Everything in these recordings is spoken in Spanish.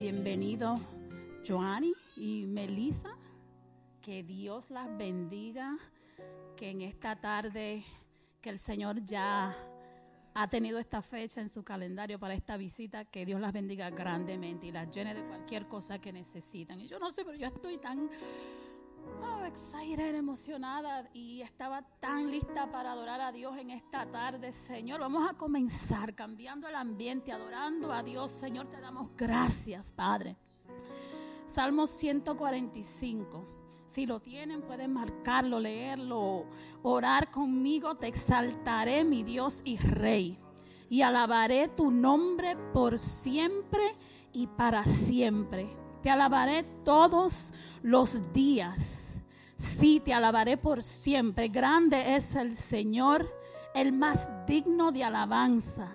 Bienvenido, Joanny y Melissa. Que Dios las bendiga. Que en esta tarde, que el Señor ya ha tenido esta fecha en su calendario para esta visita, que Dios las bendiga grandemente y las llene de cualquier cosa que necesitan. Y yo no sé, pero yo estoy tan oh, excited, emocionada y estaba tan lista para adorar a Dios en esta tarde, Señor. Vamos a comenzar cambiando el ambiente, adorando a Dios, Señor. Te damos gracias, Padre. Salmo 145. Si lo tienen, pueden marcarlo, leerlo, orar conmigo. Te exaltaré, mi Dios y Rey, y alabaré tu nombre por siempre y para siempre. Te alabaré todos los días. Sí, te alabaré por siempre. Grande es el Señor, el más digno de alabanza.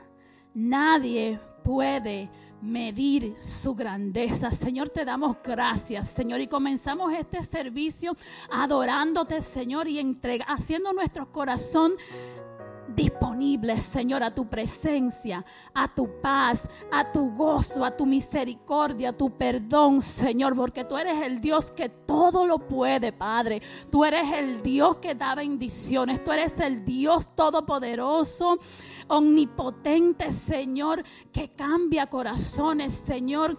Nadie puede medir su grandeza. Señor, te damos gracias, Señor, y comenzamos este servicio adorándote, Señor, y entrega, haciendo nuestro corazón disponibles, Señor, a tu presencia, a tu paz, a tu gozo, a tu misericordia, a tu perdón, Señor, porque tú eres el Dios que todo lo puede, Padre. Tú eres el Dios que da bendiciones, tú eres el Dios todopoderoso, omnipotente, Señor, que cambia corazones, Señor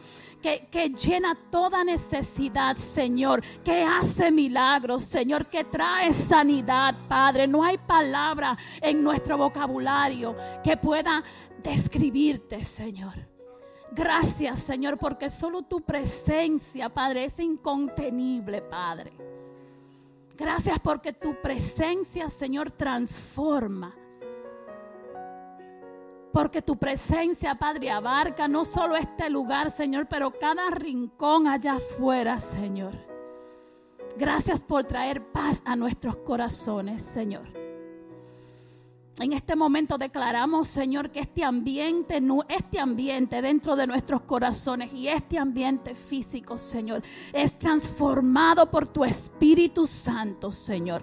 que, llena toda necesidad, Señor, que hace milagros, Señor, que trae sanidad, Padre. No hay palabra en nuestro vocabulario que pueda describirte, Señor. Gracias, Señor, porque solo tu presencia, Padre, es incontenible, Padre. Gracias porque tu presencia, Señor, transforma porque tu presencia, Padre, abarca no solo este lugar, Señor, pero cada rincón allá afuera, Señor. Gracias por traer paz a nuestros corazones, Señor. En este momento declaramos, Señor, que este ambiente, este ambiente dentro de nuestros corazones y este ambiente físico, Señor, es transformado por tu Espíritu Santo, Señor.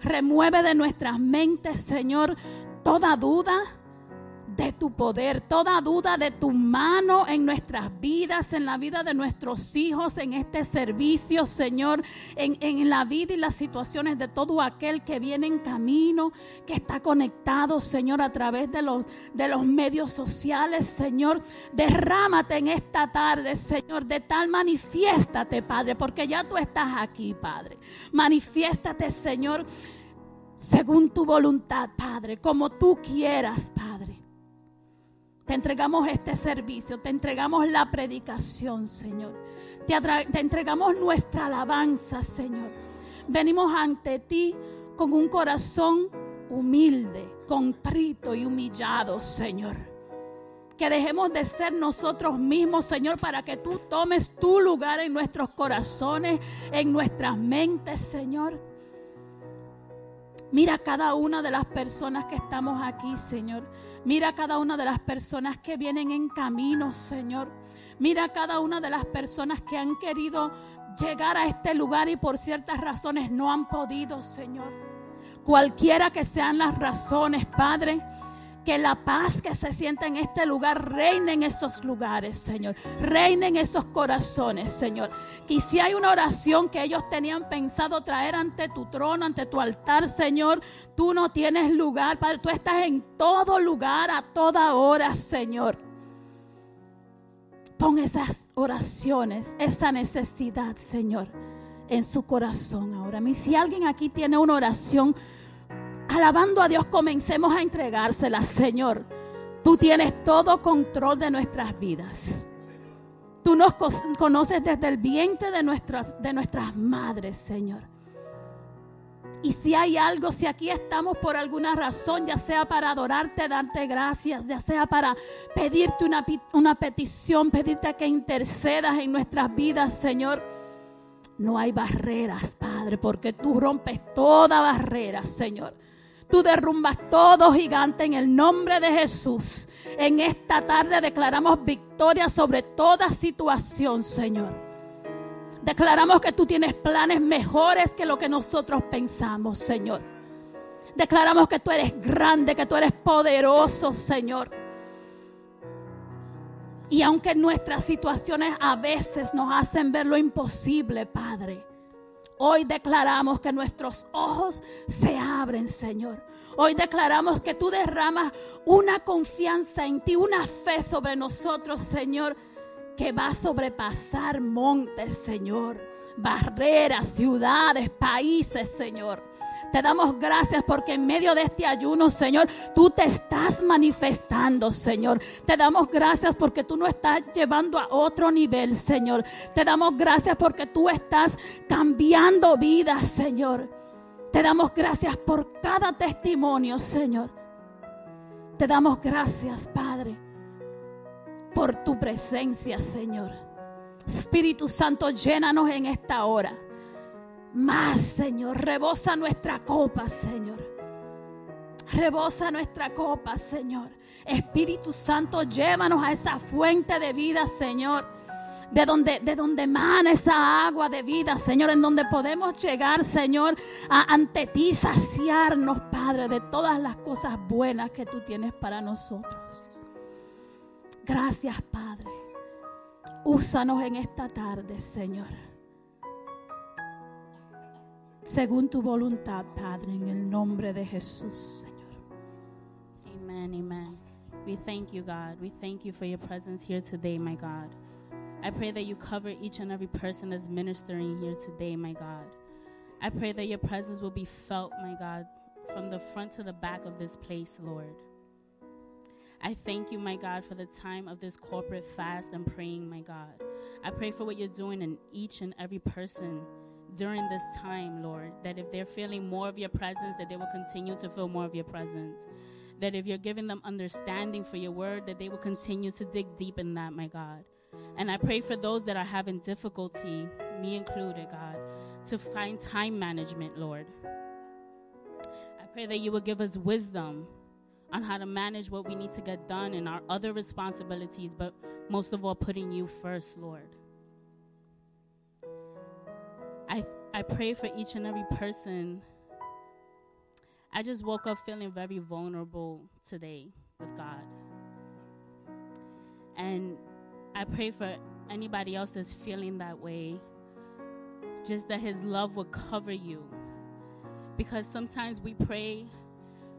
Remueve de nuestras mentes, Señor, toda duda, de tu poder, toda duda de tu mano en nuestras vidas, en la vida de nuestros hijos, en este servicio, Señor, en, la vida y las situaciones de todo aquel que viene en camino, que está conectado, Señor, a través de los, de los medios sociales, Señor. Derrámate en esta tarde, Señor, de tal manifiéstate, Padre, porque ya tú estás aquí, Padre. Manifiéstate, Señor según tu voluntad, Padre, como tú quieras, Padre. Te entregamos este servicio, te entregamos la predicación, Señor. Te, entregamos nuestra alabanza, Señor. Venimos ante ti con un corazón humilde, contrito y humillado, Señor. Que dejemos de ser nosotros mismos, Señor, para que tú tomes tu lugar en nuestros corazones, en nuestras mentes, Señor. Mira cada una de las personas que estamos aquí, Señor. Mira cada una de las personas que vienen en camino, Señor. Mira cada una de las personas que han querido llegar a este lugar y por ciertas razones no han podido, Señor. Cualquiera que sean las razones, Padre, que la paz que se siente en este lugar reine en esos lugares, Señor. Reine en esos corazones, Señor. Que si hay una oración que ellos tenían pensado traer ante tu trono, ante tu altar, Señor, tú no tienes lugar, Padre. Tú estás en todo lugar, a toda hora, Señor. Pon esas oraciones, esa necesidad, Señor, en su corazón ahora. Si alguien aquí tiene una oración, alabando a Dios, comencemos a entregársela, Señor. Tú tienes todo control de nuestras vidas. Tú nos conoces desde el vientre de nuestras, de nuestras madres, Señor. Y si hay algo, si aquí estamos por alguna razón, ya sea para adorarte, darte gracias, ya sea para pedirte una, una petición, pedirte que intercedas en nuestras vidas, Señor. No hay barreras, Padre, porque tú rompes toda barrera, Señor. Tú derrumbas todo gigante en el nombre de Jesús. En esta tarde declaramos victoria sobre toda situación, Señor. Declaramos que tú tienes planes mejores que lo que nosotros pensamos, Señor. Declaramos que tú eres grande, que tú eres poderoso, Señor. Y aunque nuestras situaciones a veces nos hacen ver lo imposible, Padre, hoy declaramos que nuestros ojos se abren, Señor. Hoy declaramos que tú derramas una confianza en ti, una fe sobre nosotros, Señor, que va a sobrepasar montes, Señor, barreras, ciudades, países, Señor. Te damos gracias porque en medio de este ayuno, Señor, tú te estás manifestando, Señor. Te damos gracias porque tú nos estás llevando a otro nivel, Señor. Te damos gracias porque tú estás cambiando vidas, Señor. Te damos gracias por cada testimonio, Señor. Te damos gracias, Padre, por tu presencia, Señor. Espíritu Santo, llénanos en esta hora más, Señor. Rebosa nuestra copa, Señor. Rebosa nuestra copa, Señor. Espíritu Santo, llévanos a esa fuente de vida, Señor. De donde, de donde emana esa agua de vida, Señor, en donde podemos llegar, Señor, ante ti, saciarnos, Padre, de todas las cosas buenas que tú tienes para nosotros. Gracias, Padre. Úsanos en esta tarde, Señor según tu voluntad, Padre, en el nombre de Jesús, Señor. Amen, amen. We thank you, God. We thank you for your presence here today, my God. I pray that you cover each and every person that's ministering here today, my God. I pray that your presence will be felt, my God, from the front to the back of this place, Lord. I thank you, my God, for the time of this corporate fast and praying, my God. I pray for what you're doing in each and every person during this time, Lord, that if they're feeling more of your presence, that they will continue to feel more of your presence. That if you're giving them understanding for your word, that they will continue to dig deep in that, my God. And I pray for those that are having difficulty, me included, God, to find time management, Lord. I pray that you will give us wisdom on how to manage what we need to get done and our other responsibilities, but most of all, putting you first, Lord. I, pray for each and every person. I just woke up feeling very vulnerable today with God. And I pray for anybody else that's feeling that way, just that His love will cover you. Because sometimes we pray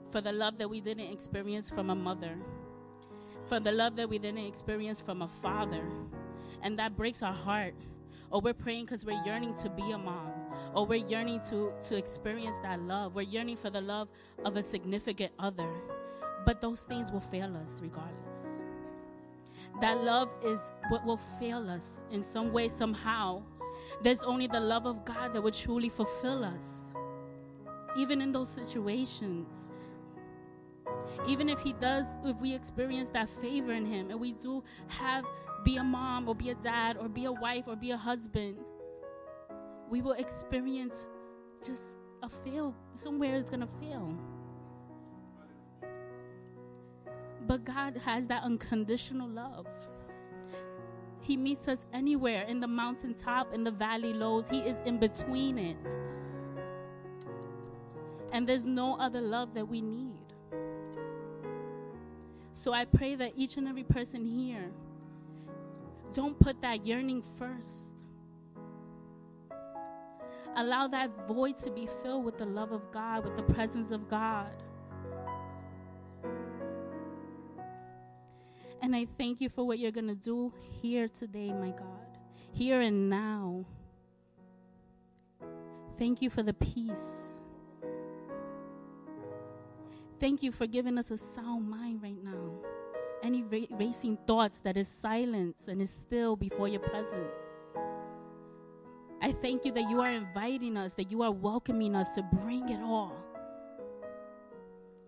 for the love that we didn't experience from a mother, for the love that we didn't experience from a father. And that breaks our heart or we're praying because we're yearning to be a mom, or we're yearning to, to experience that love. We're yearning for the love of a significant other. But those things will fail us regardless. That love is what will fail us in some way, somehow. There's only the love of God that will truly fulfill us, even in those situations. Even if He does, if we experience that favor in Him and we do have be a mom or be a dad or be a wife or be a husband, we will experience just a fail. Somewhere is going to fail. But God has that unconditional love. He meets us anywhere in the mountaintop, in the valley lows. He is in between it. And there's no other love that we need. So I pray that each and every person here don't put that yearning first. Allow that void to be filled with the love of God, with the presence of God. And I thank you for what you're going to do here today, my God, here and now. Thank you for the peace. Thank you for giving us a sound mind right now any ra- racing thoughts that is silence and is still before your presence. I thank you that you are inviting us, that you are welcoming us to bring it all.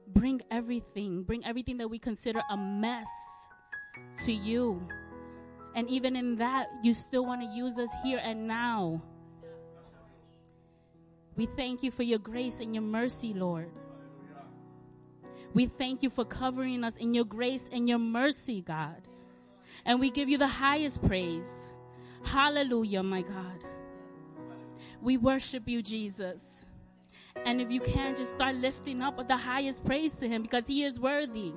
Bring everything, bring everything that we consider a mess to you. And even in that, you still want to use us here and now. We thank you for your grace and your mercy, Lord. We thank you for covering us in your grace and your mercy, God. And we give you the highest praise. Hallelujah, my God. We worship you, Jesus. And if you can, just start lifting up the highest praise to him because he is worthy.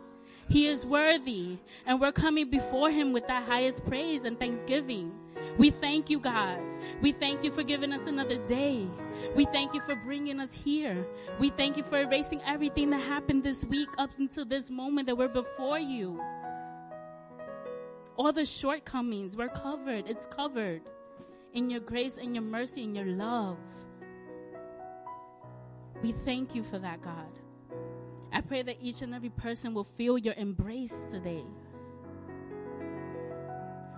He is worthy. And we're coming before Him with that highest praise and thanksgiving. We thank you, God. We thank you for giving us another day. We thank you for bringing us here. We thank you for erasing everything that happened this week up until this moment that we're before you. All the shortcomings, we're covered. It's covered in your grace and your mercy and your love. We thank you for that, God. I pray that each and every person will feel your embrace today.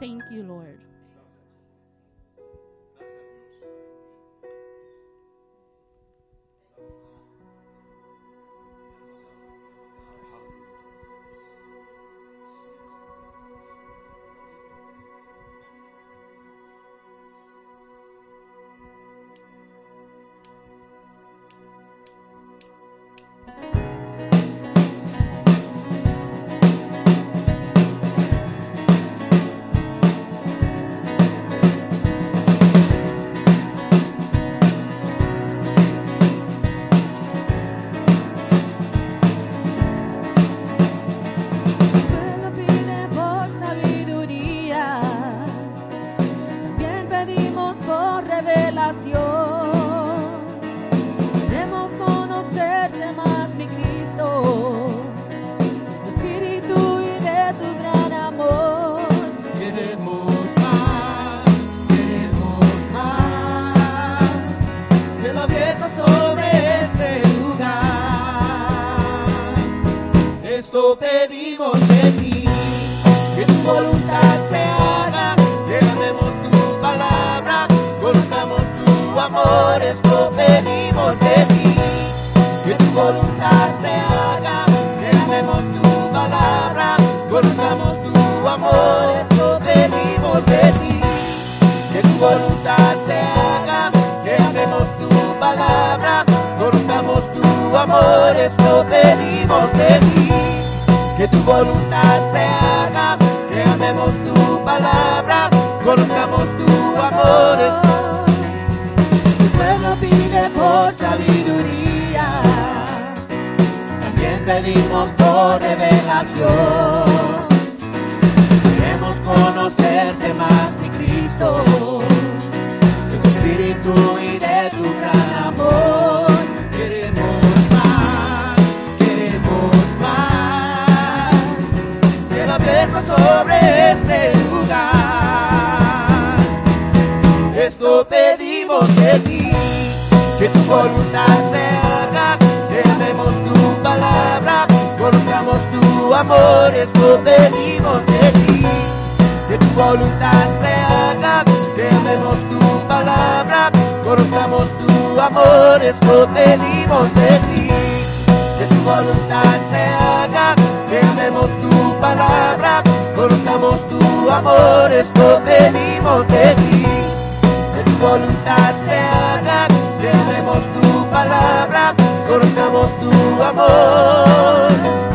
Thank you, Lord. Sobre este lugar. Esto pedimos de ti, que tu voluntad se haga, que amemos tu palabra, conozcamos tu amor. Esto pedimos de ti, que tu voluntad se haga, que amemos tu palabra, conozcamos tu amor. Esto pedimos de ti, que tu voluntad se haga, amor. Esto pedimos de ti que tu voluntad se haga, que amemos tu palabra, conozcamos tu amor.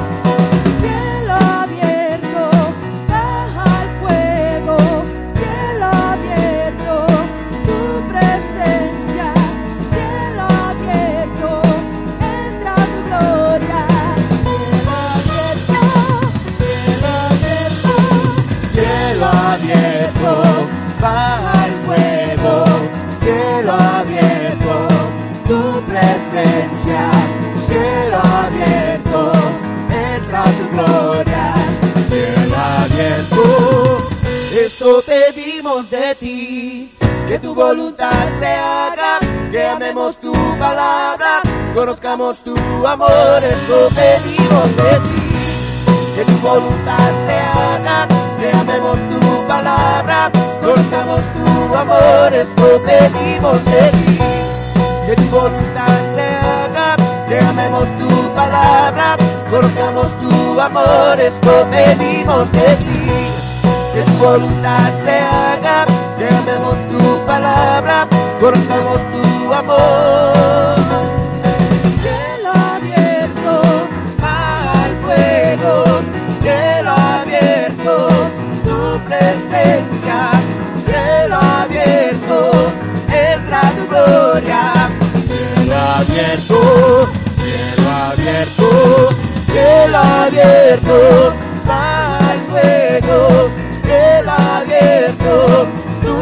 De ti, que tu voluntad se haga, que amemos tu palabra, conozcamos tu amor. Esto pedimos de ti que tu voluntad se haga, que amemos tu palabra, conozcamos tu amor, esto pedimos de ti. Que tu voluntad se haga, que amemos tu palabra, conozcamos tu amor, esto pedimos de ti. Voluntad se haga, que amemos tu palabra, conozcamos tu amor. Cielo abierto, al fuego, cielo abierto, tu presencia, cielo abierto, entra tu gloria, cielo abierto, cielo abierto, cielo abierto, va el fuego,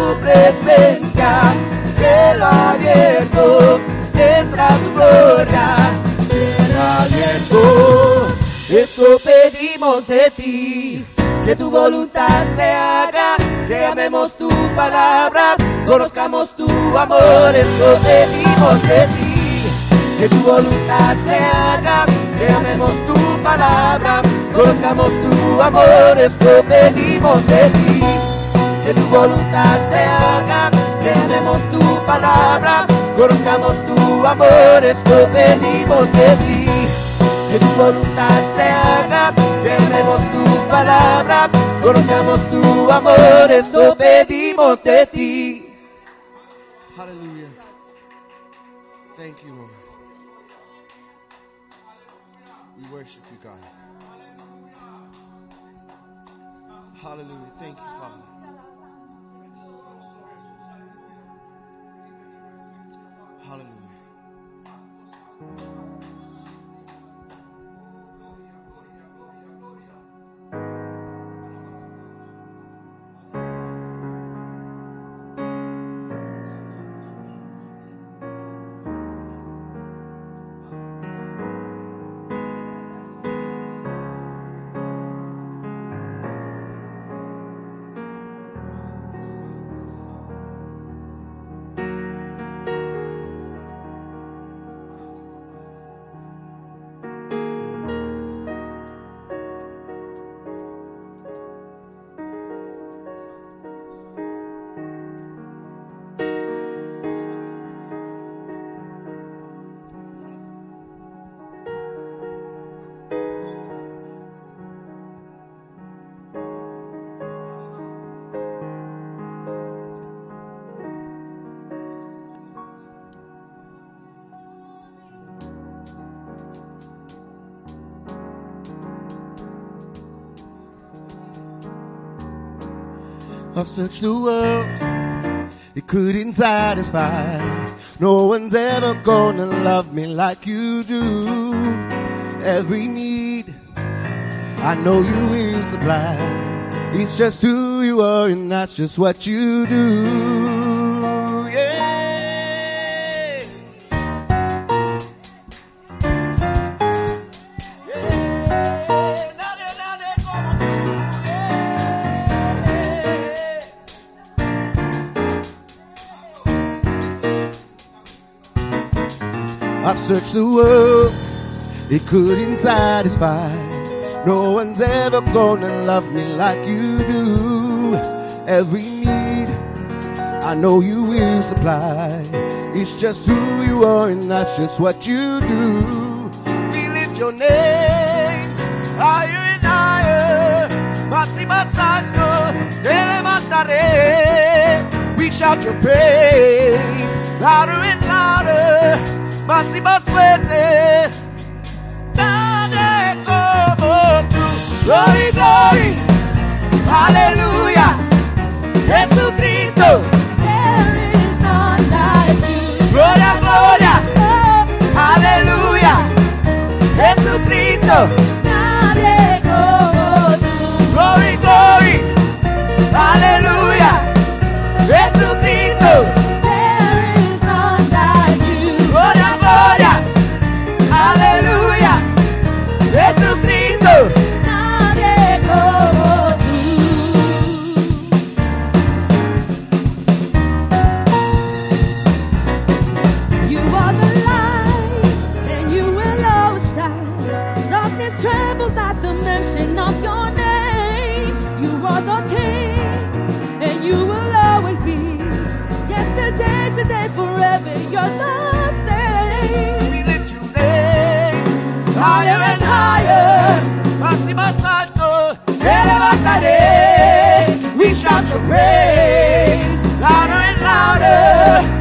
tu presencia, cielo abierto, entra tu gloria, cielo abierto, esto pedimos de ti, que tu voluntad se haga, que amemos tu palabra, conozcamos tu amor, esto pedimos de ti, que tu voluntad se haga, que amemos tu palabra, conozcamos tu amor, esto pedimos de ti, que tu voluntad se haga, que tu palabra, conozcamos tu amor, esto pedimos de ti, que tu voluntad se haga, que tu palabra, conozcamos tu amor, esto pedimos de ti. Hallelujah. Thank you, Lord. We worship you, God. Hallelujah. Thank you, Father. I've searched the world, it couldn't satisfy. No one's ever gonna love me like you do. Every need, I know you will supply. It's just who you are, and that's just what you do. The world, it couldn't satisfy. No one's ever gonna love me like you do. Every need, I know you will supply. It's just who you are, and that's just what you do. We lift your name higher and higher. Levantaré. We shout your praise louder and louder. Fuerte. Nadie como tú. Glory, glory. Aleluya. Jesucristo. There is none like you. Gloria, gloria. Oh, Aleluya. Jesucristo. Shout your praise louder and louder.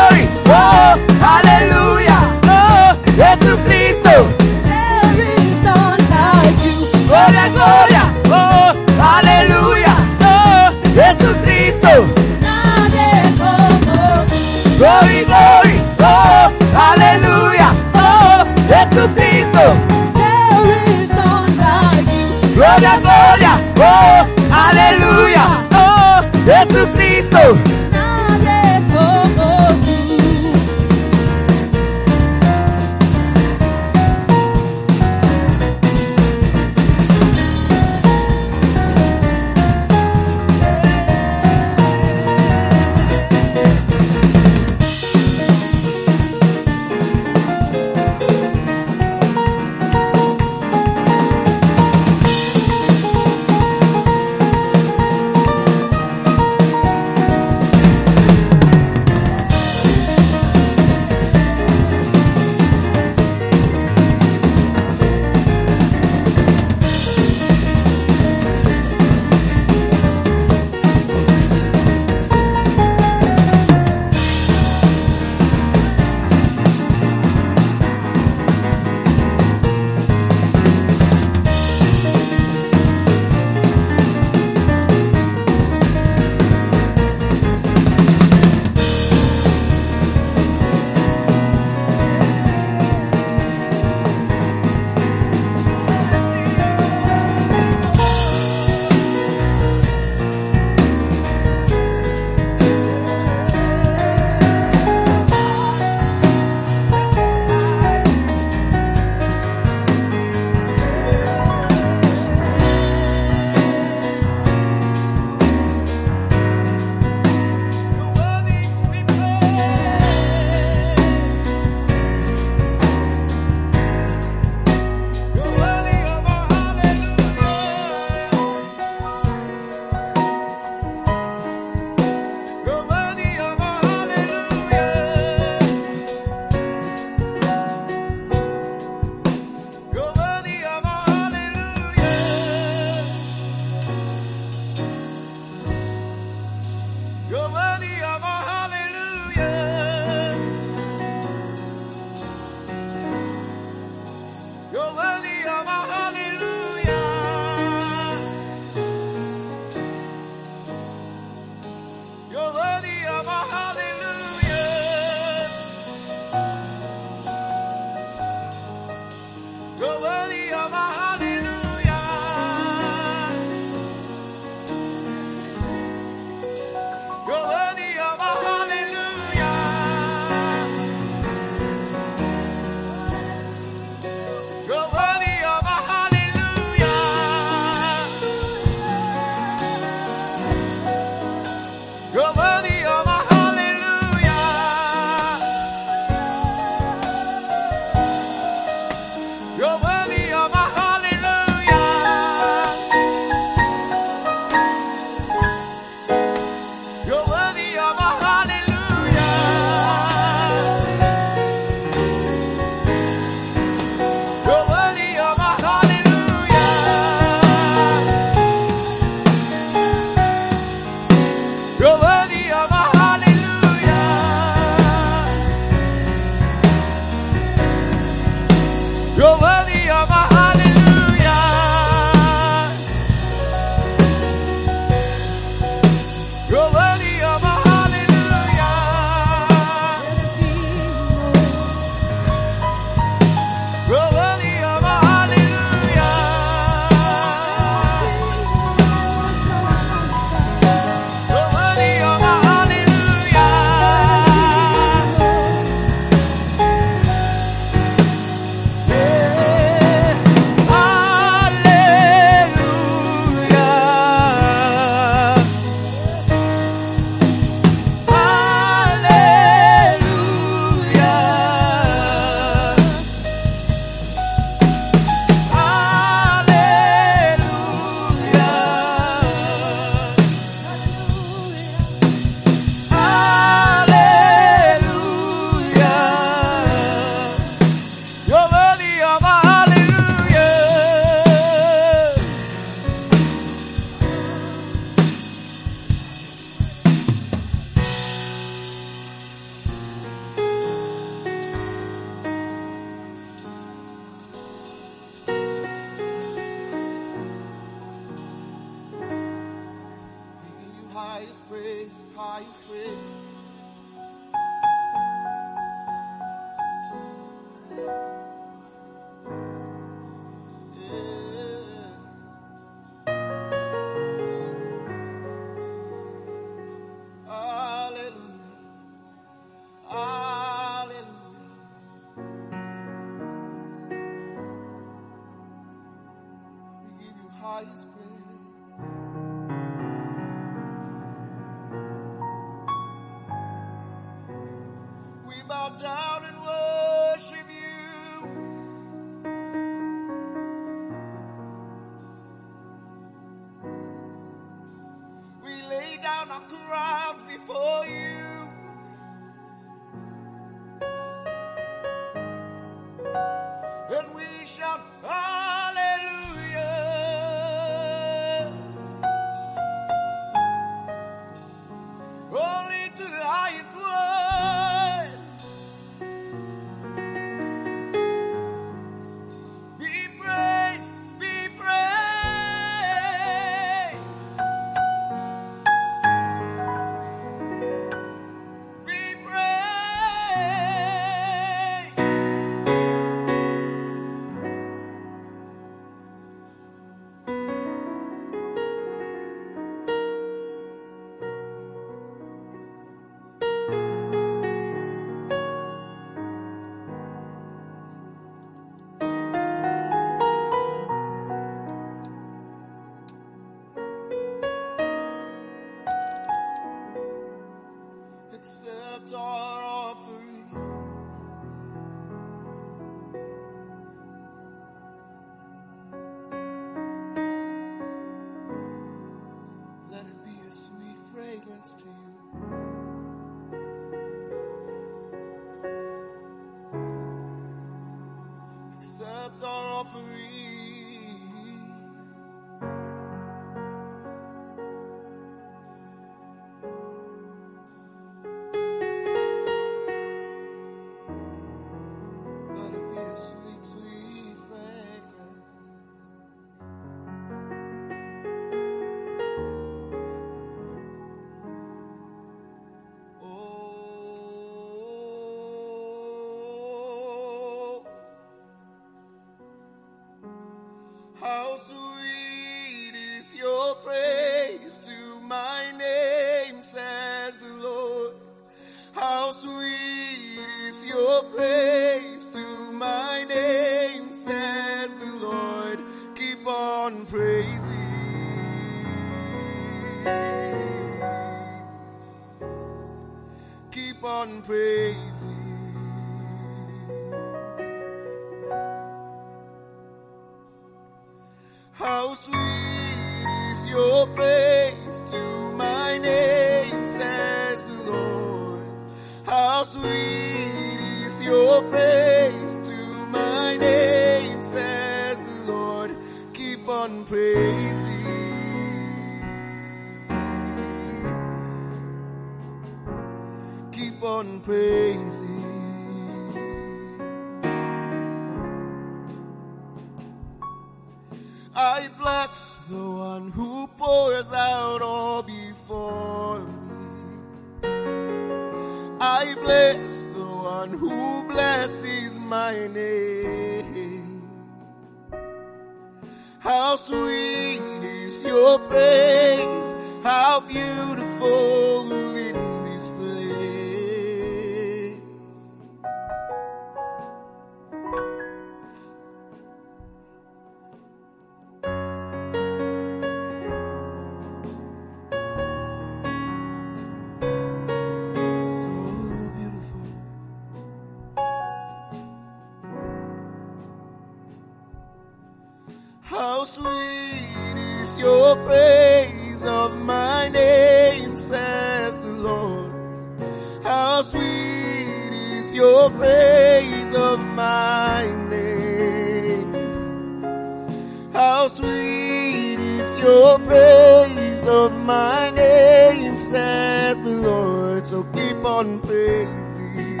On praising.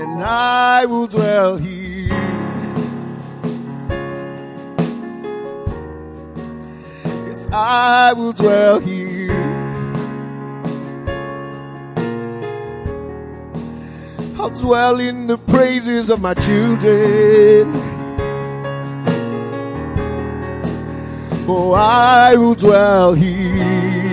And I will dwell here. Yes, I will dwell here. I'll dwell in the praises of my children. Oh, I will dwell here.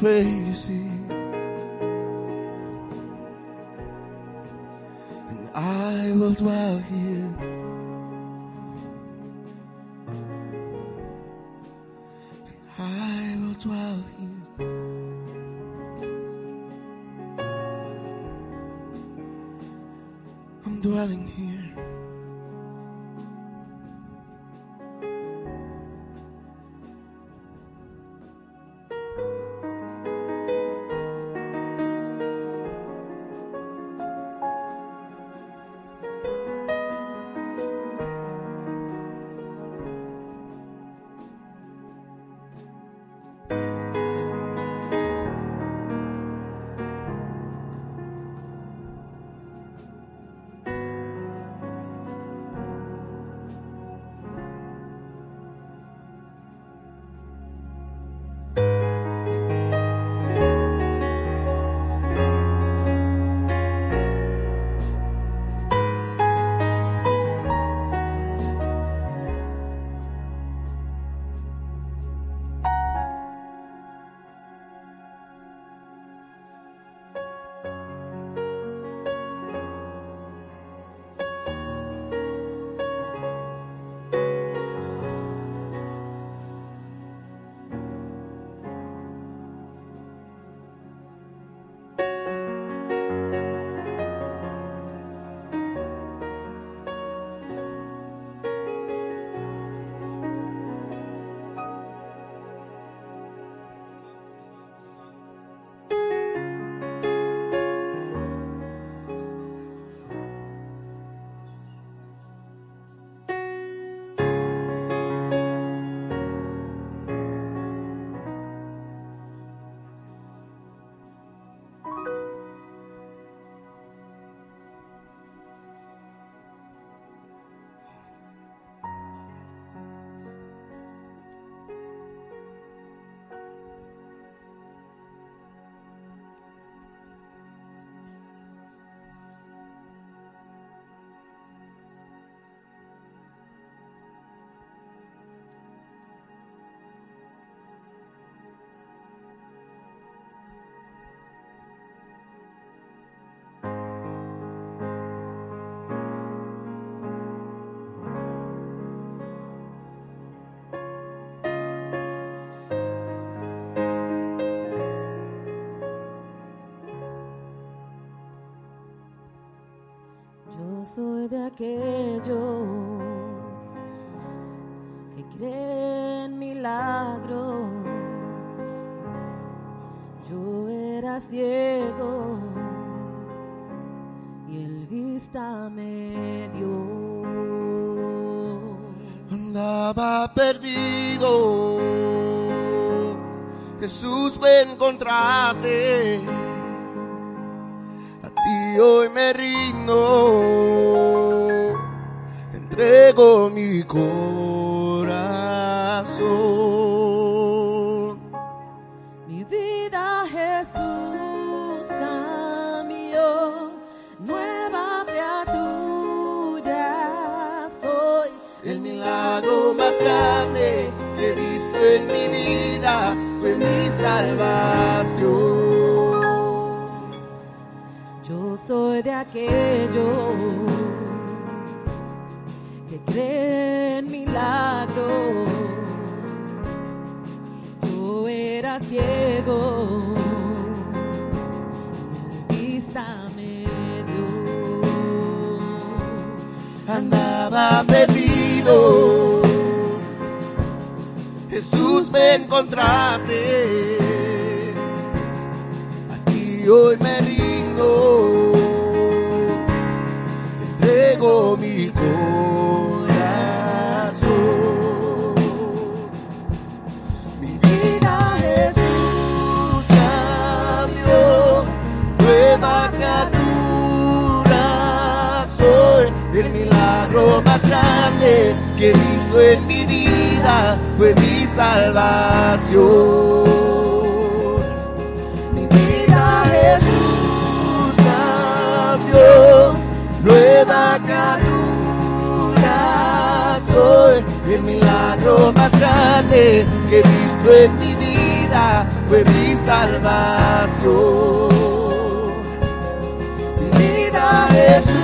Keep soy de aquellos que creen milagros. Yo era ciego y él vista me dio. andaba perdido. Jesús me encontraste. Hoy me rindo. Entrego mi corazón. Mi vida Jesús cambió, nueva criatura soy. El milagro más grande que he visto en mi vida fue mi salvación. Aquellos que creen milagros. Yo era ciego, y vista me dio. andaba perdido. Jesús me encontraste. A ti hoy me rindo. Grande que visto en mi vida fue mi salvación. Mi vida Jesús cambió, nueva criatura soy. El milagro más grande que he visto en mi vida fue mi salvación. Mi vida Jesús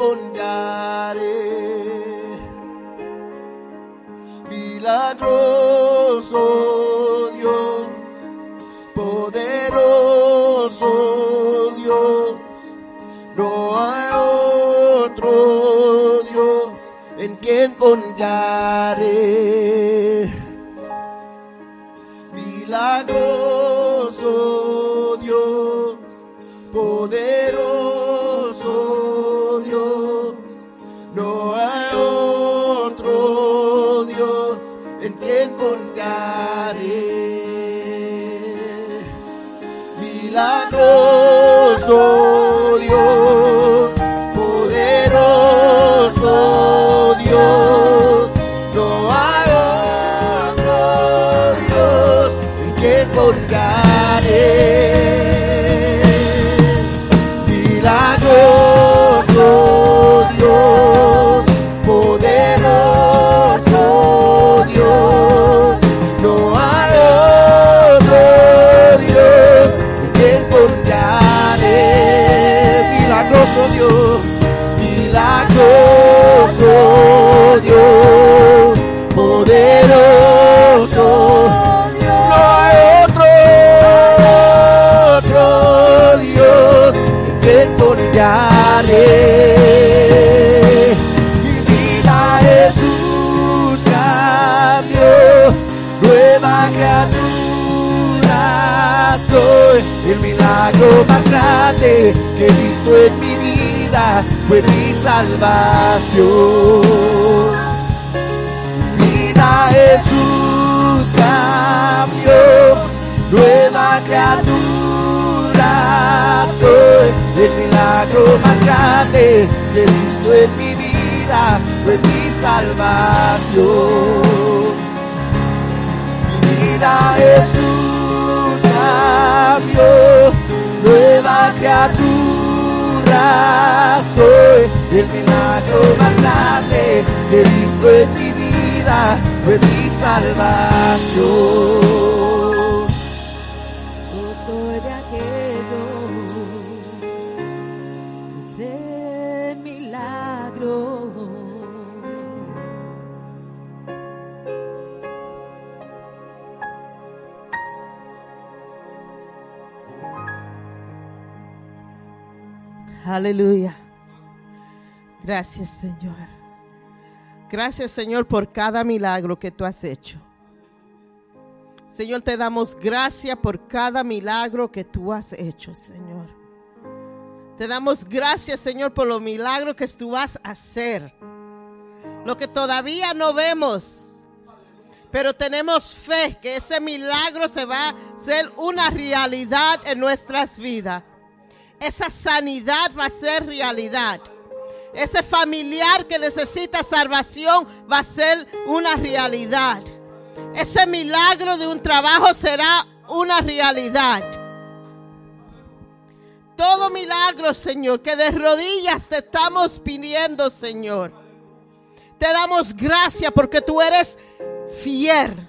confiaré. Milagroso Dios, poderoso Dios, no hay otro Dios en quien confiaré milagroso Dios, poderoso Milagroso Dios, salvación. Vida Jesús cambió, nueva criatura soy. El milagro más grande que he visto en mi vida fue mi salvación. Vida Jesús cambió, nueva criatura soy el milagro más grande que he visto en mi vida fue mi salvación. Soy de aquellos de milagros. Aleluya. Gracias, Señor. Gracias, Señor, por cada milagro que tú has hecho. Señor, te damos gracias por cada milagro que tú has hecho, Señor. Te damos gracias, Señor, por los milagros que tú vas a hacer. Lo que todavía no vemos, pero tenemos fe que ese milagro se va a ser una realidad en nuestras vidas. Esa sanidad va a ser realidad. Ese familiar que necesita salvación va a ser una realidad. Ese milagro de un trabajo será una realidad. Todo milagro, Señor, que de rodillas te estamos pidiendo, Señor. Te damos gracias porque tú eres fiel.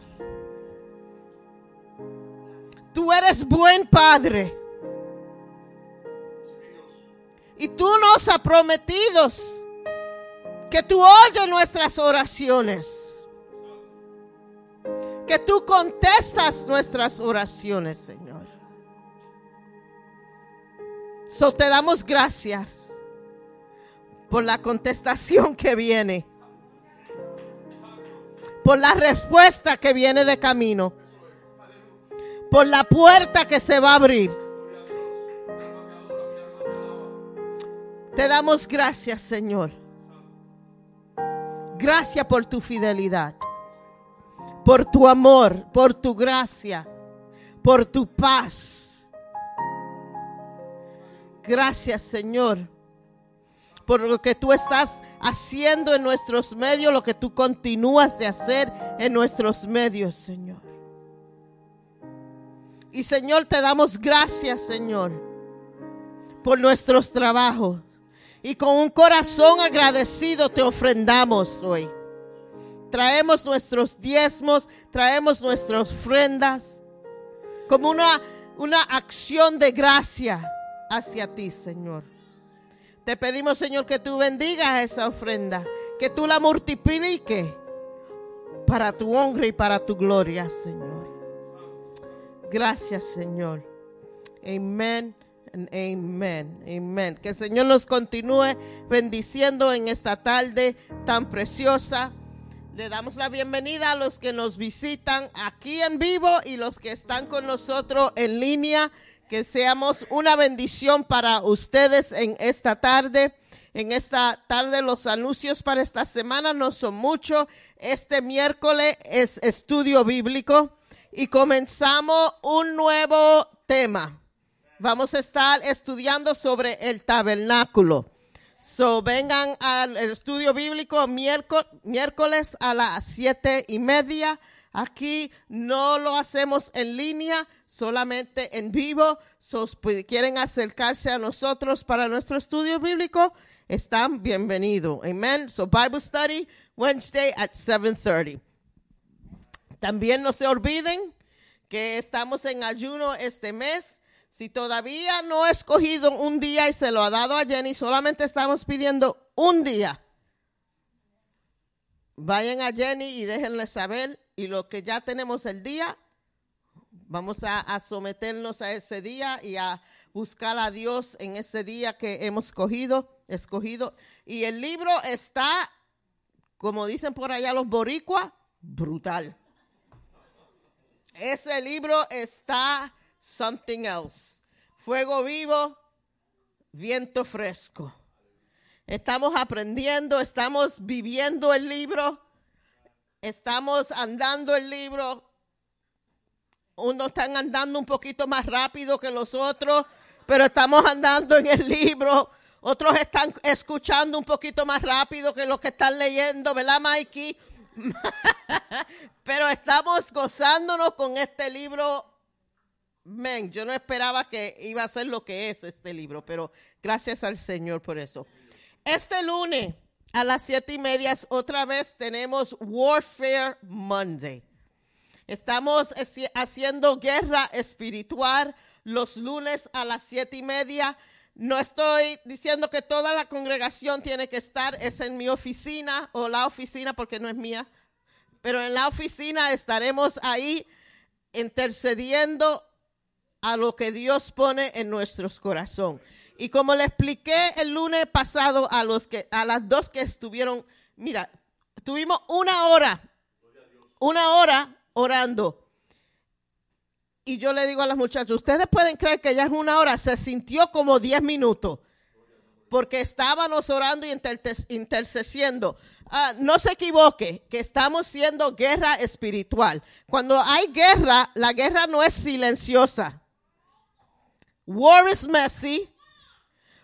Tú eres buen Padre. Y tú nos has prometido que tú oyes nuestras oraciones. Que tú contestas nuestras oraciones, Señor. So te damos gracias por la contestación que viene. Por la respuesta que viene de camino. Por la puerta que se va a abrir. Te damos gracias, Señor. Gracias por tu fidelidad, por tu amor, por tu gracia, por tu paz. Gracias, Señor, por lo que tú estás haciendo en nuestros medios, lo que tú continúas de hacer en nuestros medios, Señor. Y Señor, te damos gracias, Señor, por nuestros trabajos. Y con un corazón agradecido te ofrendamos hoy. Traemos nuestros diezmos, traemos nuestras ofrendas como una, una acción de gracia hacia ti, Señor. Te pedimos, Señor, que tú bendigas esa ofrenda, que tú la multipliques para tu honra y para tu gloria, Señor. Gracias, Señor. Amén. Amen, amén. Que el Señor nos continúe bendiciendo en esta tarde tan preciosa. Le damos la bienvenida a los que nos visitan aquí en vivo y los que están con nosotros en línea. Que seamos una bendición para ustedes en esta tarde. En esta tarde los anuncios para esta semana no son muchos. Este miércoles es estudio bíblico y comenzamos un nuevo tema vamos a estar estudiando sobre el tabernáculo. So, vengan al estudio bíblico miércoles, a las siete y media. Aquí no lo hacemos en línea, solamente en vivo. So, si quieren acercarse a nosotros para nuestro estudio bíblico, están bienvenidos. Amen. So, Bible study Wednesday at 7:30. También no se olviden que estamos en ayuno este mes. Si todavía no he escogido un día y se lo ha dado a Jenny, solamente estamos pidiendo un día. Vayan a Jenny y déjenle saber. Y lo que ya tenemos el día, vamos a, someternos a ese día y a buscar a Dios en ese día que hemos escogido, escogido. Y el libro está, como dicen por allá los boricuas, brutal. Ese libro está something else. Fuego vivo, viento fresco. Estamos aprendiendo, estamos viviendo el libro, estamos andando el libro. Unos están andando un poquito más rápido que los otros, pero estamos andando en el libro. Otros están escuchando un poquito más rápido que los que están leyendo, ¿verdad, Mikey? pero estamos gozándonos con este libro. Men, yo no esperaba que iba a ser lo que es este libro, pero gracias al Señor por eso. Este lunes a las siete y media otra vez tenemos Warfare Monday. Estamos haci- haciendo guerra espiritual los lunes a las siete y media. No estoy diciendo que toda la congregación tiene que estar, es en mi oficina o la oficina porque no es mía, pero en la oficina estaremos ahí intercediendo a lo que Dios pone en nuestros corazones. Y como le expliqué el lunes pasado a los que a las dos que estuvieron, mira, tuvimos una hora, una hora orando. Y yo le digo a las muchachas, ustedes pueden creer que ya es una hora, se sintió como 10 minutos. Porque estábamos orando y intercediendo. Ah, no se equivoque, que estamos haciendo guerra espiritual. Cuando hay guerra, la guerra no es silenciosa. War is messy.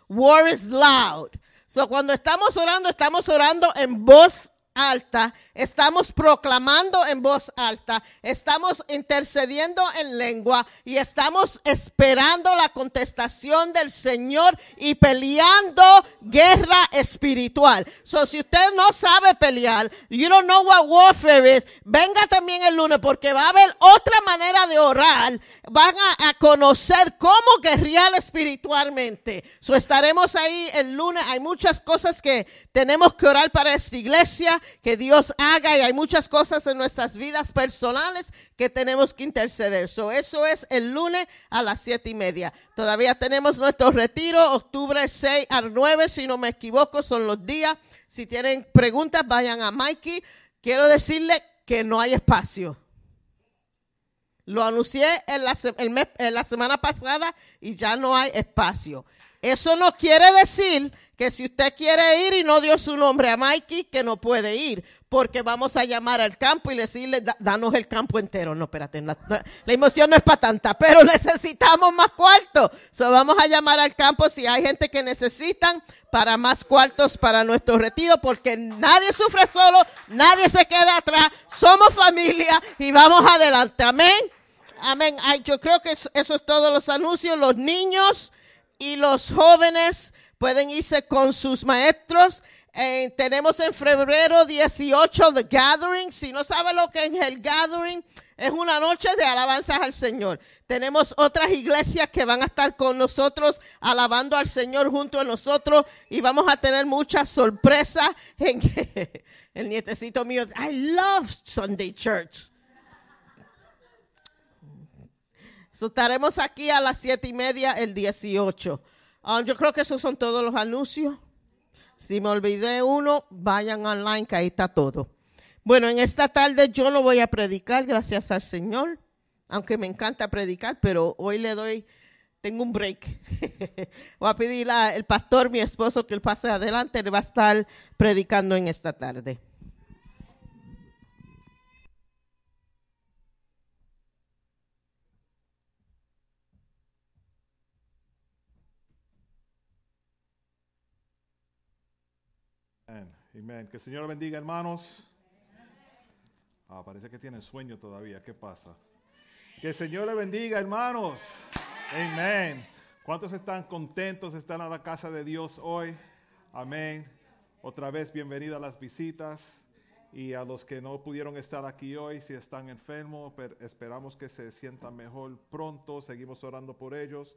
War is loud. So cuando estamos orando, estamos orando en voz alta, estamos proclamando en voz alta, estamos intercediendo en lengua y estamos esperando la contestación del Señor y peleando guerra espiritual. So si usted no sabe pelear, you don't know what warfare is, venga también el lunes porque va a haber otra manera de orar, van a, a conocer cómo guerrear espiritualmente. So estaremos ahí el lunes, hay muchas cosas que tenemos que orar para esta iglesia, que Dios haga y hay muchas cosas en nuestras vidas personales que tenemos que interceder. So, eso es el lunes a las siete y media. Todavía tenemos nuestro retiro, octubre 6 al 9, si no me equivoco, son los días. Si tienen preguntas, vayan a Mikey. Quiero decirle que no hay espacio. Lo anuncié en la, en la semana pasada y ya no hay espacio. Eso no quiere decir que si usted quiere ir y no dio su nombre a Mikey, que no puede ir, porque vamos a llamar al campo y decirle, "Da- danos el campo entero. No, espérate, la- la emoción no es para tanta, pero necesitamos más cuartos. So, vamos a llamar al campo si hay gente que necesitan para más cuartos para nuestro retiro, porque nadie sufre solo, nadie se queda atrás, somos familia y vamos adelante. Amén. Amén. Ay, yo creo que eso, eso es todos los anuncios. Los niños y los jóvenes pueden irse con sus maestros. Eh, tenemos en febrero 18 The Gathering. Si no sabe lo que es el Gathering, es una noche de alabanzas al Señor. Tenemos otras iglesias que van a estar con nosotros alabando al Señor junto a nosotros y vamos a tener muchas sorpresas. En el nietecito mío, I love Sunday Church. Estaremos aquí a las siete y media el 18. Ah, yo creo que esos son todos los anuncios. Si me olvidé uno, vayan online que ahí está todo. Bueno, en esta tarde yo no voy a predicar, gracias al Señor, aunque me encanta predicar, pero hoy le doy, tengo un break. voy a pedir al pastor, mi esposo, que él pase adelante, él va a estar predicando en esta tarde. Amén. Que el Señor bendiga, hermanos. Ah, parece que tienen sueño todavía. ¿Qué pasa? Que el Señor le bendiga, hermanos. Amén. ¿Cuántos están contentos estar a la casa de Dios hoy? Amén. Otra vez, bienvenida a las visitas. Y a los que no pudieron estar aquí hoy, si están enfermos, per- esperamos que se sientan mejor pronto. Seguimos orando por ellos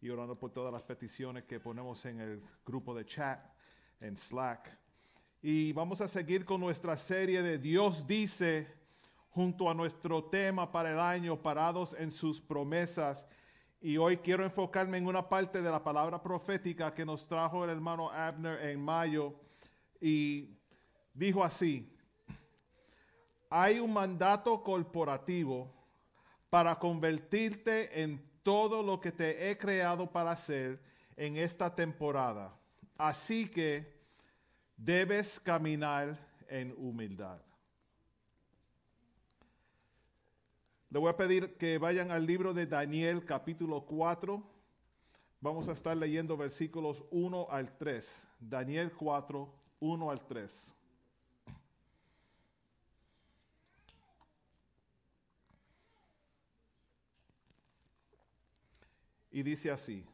y orando por todas las peticiones que ponemos en el grupo de chat, en Slack. Y vamos a seguir con nuestra serie de Dios dice, junto a nuestro tema para el año, parados en sus promesas. Y hoy quiero enfocarme en una parte de la palabra profética que nos trajo el hermano Abner en mayo. Y dijo así, hay un mandato corporativo para convertirte en todo lo que te he creado para hacer en esta temporada. Así que debes caminar en humildad. Le voy a pedir que vayan al libro de Daniel capítulo 4, Vamos a estar leyendo versículos 1 al 3. Daniel 4, 1 al 3. Y dice así,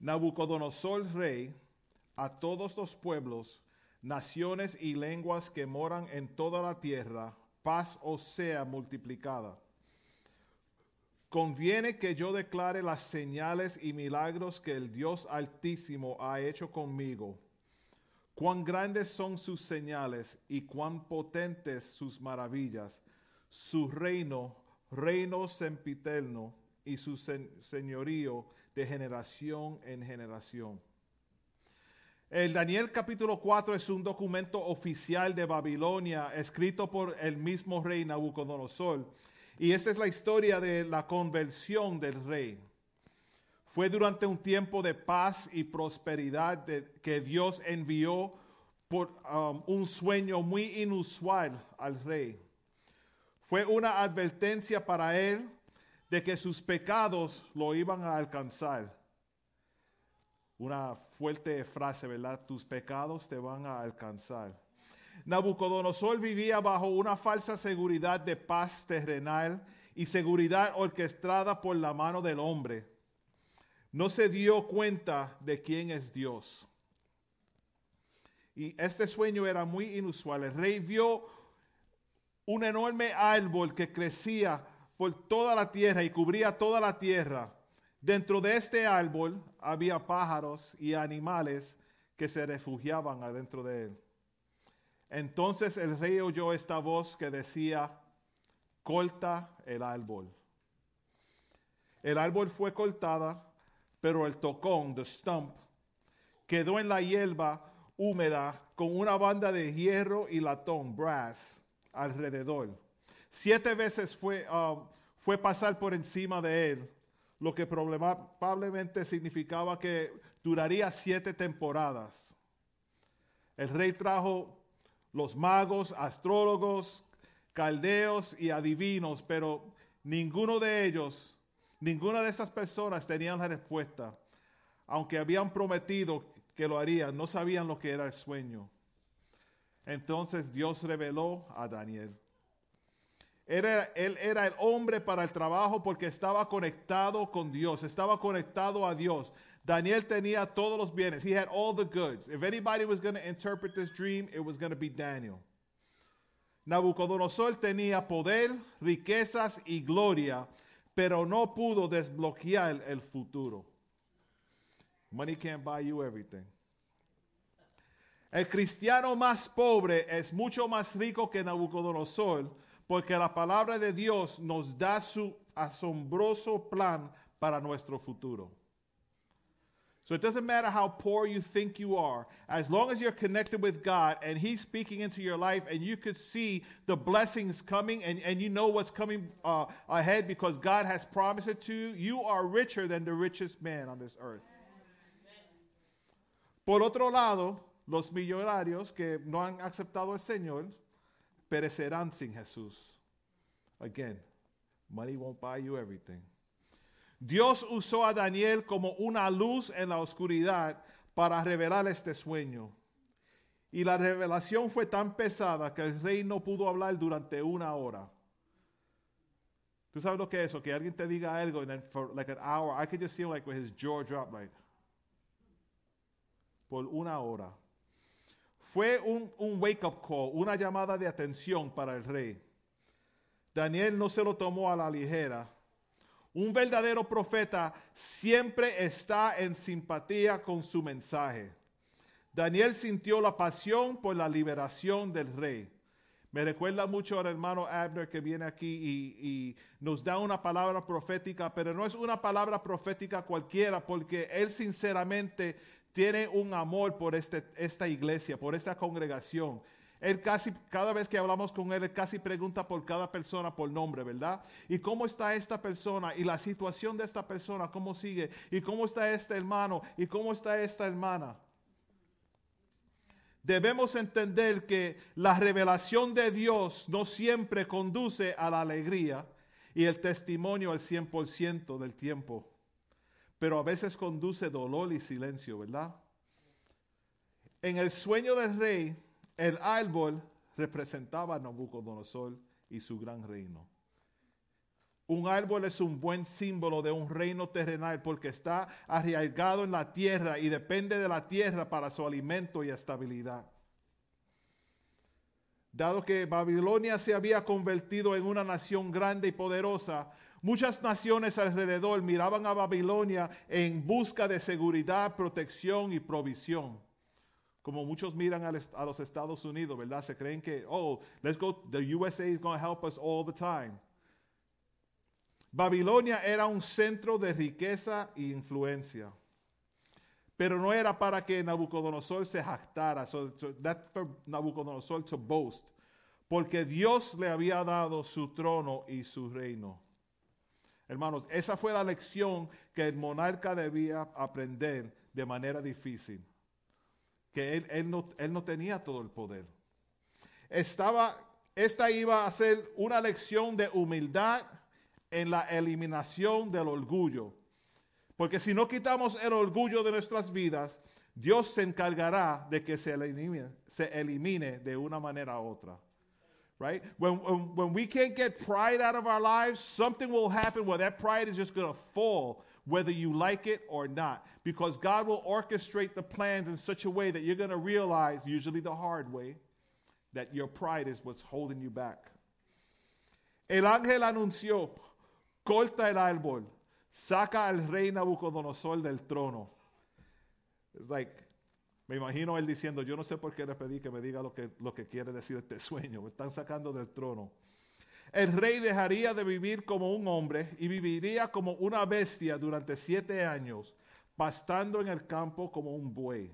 Nabucodonosor rey, a todos los pueblos, naciones y lenguas que moran en toda la tierra, paz os sea multiplicada. Conviene que yo declare las señales y milagros que el Dios Altísimo ha hecho conmigo. Cuán grandes son sus señales y cuán potentes sus maravillas. Su reino, reino sempiterno, y su señorío de generación en generación. El Daniel capítulo 4 es un documento oficial de Babilonia escrito por el mismo rey Nabucodonosor. Y esta es la historia de la conversión del rey. Fue durante un tiempo de paz y prosperidad que Dios envió por um, un sueño muy inusual al rey. Fue una advertencia para él de que sus pecados lo iban a alcanzar. Una fuerte frase, ¿verdad? Tus pecados te van a alcanzar. Nabucodonosor vivía bajo una falsa seguridad de paz terrenal y seguridad orquestada por la mano del hombre. No se dio cuenta de quién es Dios. Y este sueño era muy inusual. El rey vio un enorme árbol que crecía por toda la tierra y cubría toda la tierra. Dentro de este árbol había pájaros y animales que se refugiaban adentro de él. Entonces el rey oyó esta voz que decía, corta el árbol. El árbol fue cortada, pero el tocón, the stump, quedó en la hierba húmeda con una banda de hierro y latón, brass, alrededor. Siete veces fue, uh, fue pasar por encima de él, lo que probablemente significaba que duraría siete temporadas. El rey trajo los magos, astrólogos, caldeos y adivinos, pero ninguno de ellos, ninguna de esas personas tenían la respuesta. Aunque habían prometido que lo harían, no sabían lo que era el sueño. Entonces Dios reveló a Daniel. Era, él era el hombre para el trabajo porque estaba conectado con Dios, estaba conectado a Dios. Daniel tenía todos los bienes. He had all the goods. If anybody was going to interpret this dream, it was going to be Daniel. Nabucodonosor tenía poder, riquezas y gloria, pero no pudo desbloquear el futuro. Money can't buy you everything. El cristiano más pobre es mucho más rico que Nabucodonosor porque la palabra de Dios nos da su asombroso plan para nuestro futuro. So it doesn't matter how poor you think you are, as long as you're connected with God and He's speaking into your life and you could see the blessings coming and, and you know what's coming uh, ahead because God has promised it to you, you are richer than the richest man on this earth. Por otro lado, los millonarios que no han aceptado al Señor perecerán sin Jesús. Again, money won't buy you everything. Dios usó a Daniel como una luz en la oscuridad para revelar este sueño. Y la revelación fue tan pesada que el rey no pudo hablar durante una hora. ¿Tú sabes lo que es eso? Que alguien te diga algo and then like an hour, I could just see him like with his jaw dropped like por una hora. Fue un, wake-up call, una llamada de atención para el rey. Daniel no se lo tomó a la ligera. Un verdadero profeta siempre está en simpatía con su mensaje. Daniel sintió la pasión por la liberación del rey. Me recuerda mucho al hermano Abner que viene aquí y, nos da una palabra profética, pero no es una palabra profética cualquiera, porque él sinceramente tiene un amor por este, esta iglesia, por esta congregación. Él casi, cada vez que hablamos con él, él casi pregunta por cada persona por nombre, ¿verdad? ¿Y cómo está esta persona? ¿Y la situación de esta persona? ¿Cómo sigue? ¿Y cómo está este hermano? ¿Y cómo está esta hermana? Debemos entender que la revelación de Dios no siempre conduce a la alegría y el testimonio al 100% del tiempo. Pero a veces conduce dolor y silencio, ¿verdad? En el sueño del rey, el árbol representaba a Nabucodonosor y su gran reino. Un árbol es un buen símbolo de un reino terrenal porque está arraigado en la tierra y depende de la tierra para su alimento y estabilidad. Dado que Babilonia se había convertido en una nación grande y poderosa, muchas naciones alrededor miraban a Babilonia en busca de seguridad, protección y provisión. Como muchos miran a los- Estados Unidos, ¿verdad? Se creen que, oh, let's go, the USA is going to help us all the time. Babilonia era un centro de riqueza e influencia. Pero no era para que Nabucodonosor se jactara. So, so that's for Nabucodonosor to boast. Porque Dios le había dado su trono y su reino. Hermanos, esa fue la lección que el monarca debía aprender de manera difícil. Que él, él no, él no tenía todo el poder. Estaba, esta iba a ser una lección de humildad en la eliminación del orgullo. Porque si no quitamos el orgullo de nuestras vidas, Dios se encargará de que se elimine, se elimine de una manera u otra. Right? When, when, when we can't get pride out of our lives, something will happen where that pride is just going to fall, whether you like it or not. Because God will orchestrate the plans in such a way that you're going to realize, usually the hard way, that your pride is what's holding you back. El ángel anunció, corta el árbol, saca al rey Nabucodonosor del trono. It's like, me imagino él diciendo, yo no sé por qué le pedí que me diga lo que, lo que quiere decir este sueño, me están sacando del trono. El rey dejaría de vivir como un hombre y viviría como una bestia durante siete años, pastando en el campo como un buey.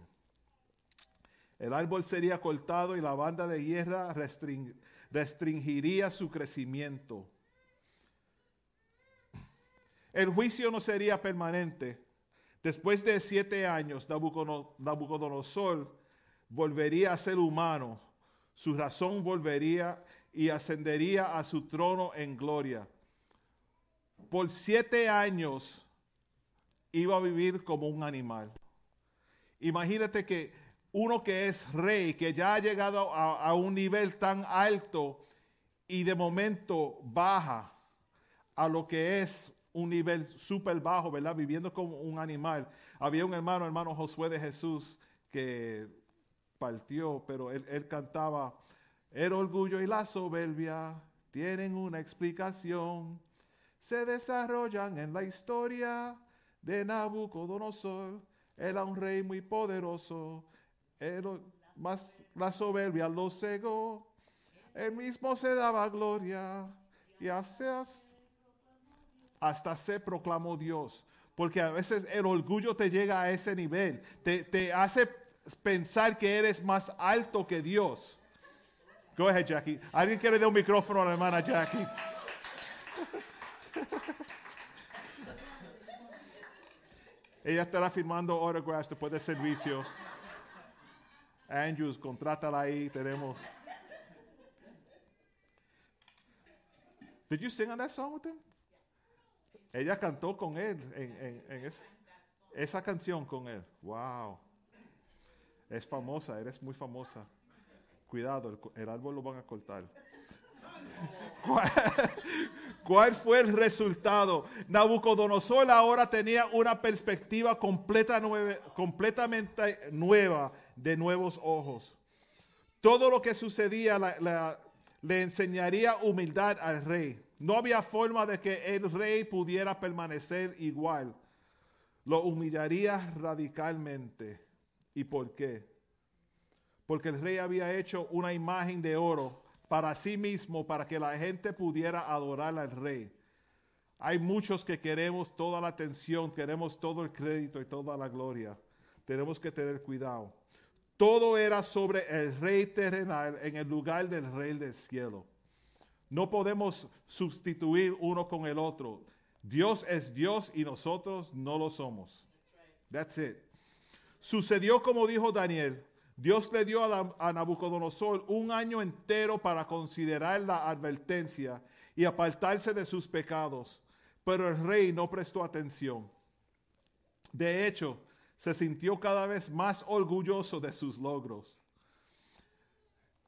El árbol sería cortado y la banda de hierra restring- restringiría su crecimiento. El juicio no sería permanente. Después de siete años, Nabucodonosor volvería a ser humano. Su razón volvería y ascendería a su trono en gloria. Por siete años iba a vivir como un animal. Imagínate que uno que es rey, que ya ha llegado a, a un nivel tan alto y de momento baja a lo que es un nivel súper bajo, ¿verdad? Viviendo como un animal. Había un hermano, hermano Josué de Jesús, que partió, pero él, él cantaba, el orgullo y la soberbia tienen una explicación, se desarrollan en la historia de Nabucodonosor. Era un rey muy poderoso, era más la soberbia lo cegó, él mismo se daba gloria y hacía hasta se proclamó Dios. Porque a veces el orgullo te llega a ese nivel, te, te hace pensar que eres más alto que Dios. Go ahead, Jackie. ¿Alguien quiere dar un micrófono a la hermana Jackie? Ella estará firmando autographs después del servicio. Andrews, contrátala ahí, tenemos. Did you sing on that song with him? Ella cantó con él en, en- en es- esa canción con él. Wow. Es famosa, eres muy famosa. Cuidado, el, árbol lo van a cortar. ¿Cuál, fue el resultado? Nabucodonosor ahora tenía una perspectiva completa completamente nueva de nuevos ojos. Todo lo que sucedía le enseñaría humildad al rey. No había forma de que el rey pudiera permanecer igual. Lo humillaría radicalmente. ¿Y por qué? Porque el rey había hecho una imagen de oro para sí mismo, para que la gente pudiera adorar al rey. Hay muchos que queremos toda la atención, queremos todo el crédito y toda la gloria. Tenemos que tener cuidado. Todo era sobre el rey terrenal en el lugar del rey del cielo. No podemos sustituir uno con el otro. Dios es Dios y nosotros no lo somos. That's it. Sucedió como dijo Daniel. Dios le dio a, a Nabucodonosor un año entero para considerar la advertencia y apartarse de sus pecados. Pero el rey no prestó atención. De hecho, se sintió cada vez más orgulloso de sus logros.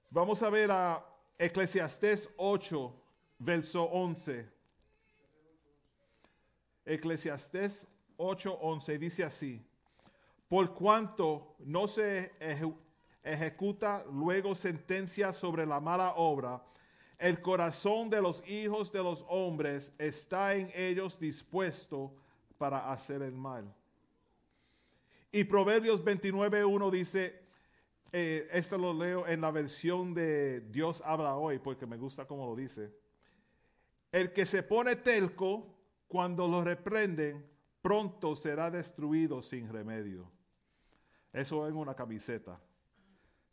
Vamos a ver a Eclesiastés 8, verso 11. Eclesiastés 8, 11 dice así, por cuanto no se eje- ejecuta luego sentencia sobre la mala obra, el corazón de los hijos de los hombres está en ellos dispuesto para hacer el mal. Y Proverbios 29.1 dice, eh, esto lo leo en la versión de Dios habla hoy, porque me gusta cómo lo dice. El que se pone telco cuando lo reprenden, pronto será destruido sin remedio. Eso en una camiseta.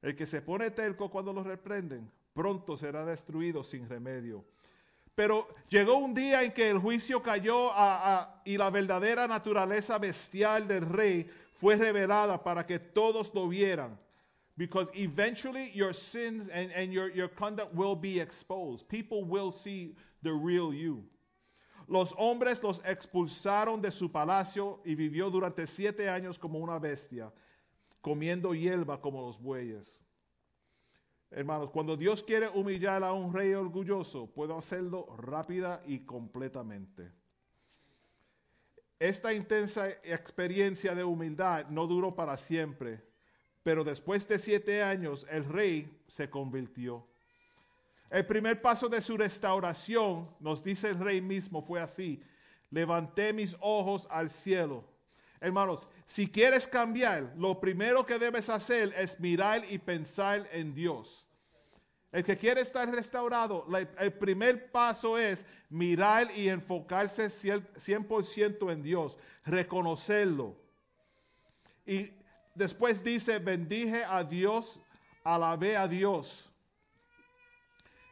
El que se pone telco cuando lo reprenden, pronto será destruido sin remedio. Pero llegó un día en que el juicio cayó y la verdadera naturaleza bestial del rey fue revelada para que todos lo vieran. Because eventually your sins and, your, your conduct will be exposed. People will see the real you. Los hombres los expulsaron de su palacio y vivió durante siete años como una bestia, comiendo hierba como los bueyes. Hermanos, cuando Dios quiere humillar a un rey orgulloso, puede hacerlo rápida y completamente. Esta intensa experiencia de humildad no duró para siempre, pero después de siete años el rey se convirtió. El primer paso de su restauración, nos dice el rey mismo, fue así. Levanté mis ojos al cielo. Hermanos, si quieres cambiar, lo primero que debes hacer es mirar y pensar en Dios. El que quiere estar restaurado, el primer paso es mirar y enfocarse cier- 100% en Dios, reconocerlo. Y después dice, bendije a Dios, alabé a Dios.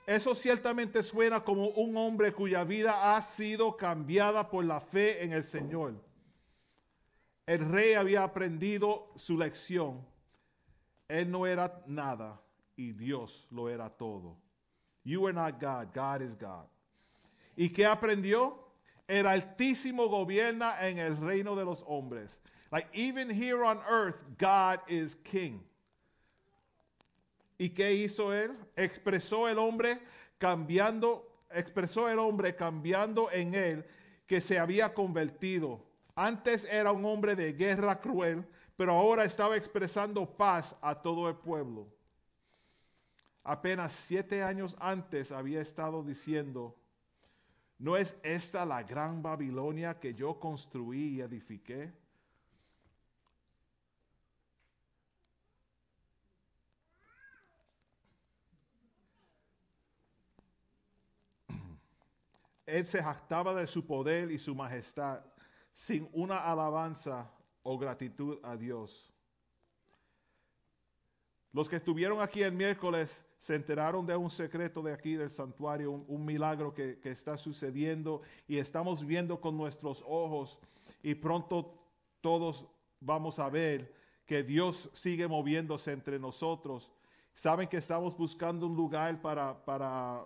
Eso ciertamente suena como un hombre cuya vida ha sido cambiada por la fe en el Señor. El rey había aprendido su lección. Él no era nada y Dios lo era todo. You are not God, God is God. ¿Y qué aprendió? El Altísimo gobierna en el reino de los hombres. Like even here on earth, God is king. ¿Y qué hizo él? Expresó el hombre cambiando, expresó el hombre cambiando en él que se había convertido. Antes era un hombre de guerra cruel, pero ahora estaba expresando paz a todo el pueblo. Apenas siete años antes había estado diciendo, ¿no es esta la gran Babilonia que yo construí y edifiqué? Él se jactaba de su poder y su majestad sin una alabanza o gratitud a Dios. Los que estuvieron aquí el miércoles se enteraron de un secreto de aquí del santuario, un, milagro que, que está sucediendo y estamos viendo con nuestros ojos y pronto todos vamos a ver que Dios sigue moviéndose entre nosotros. Saben que estamos buscando un lugar para, para,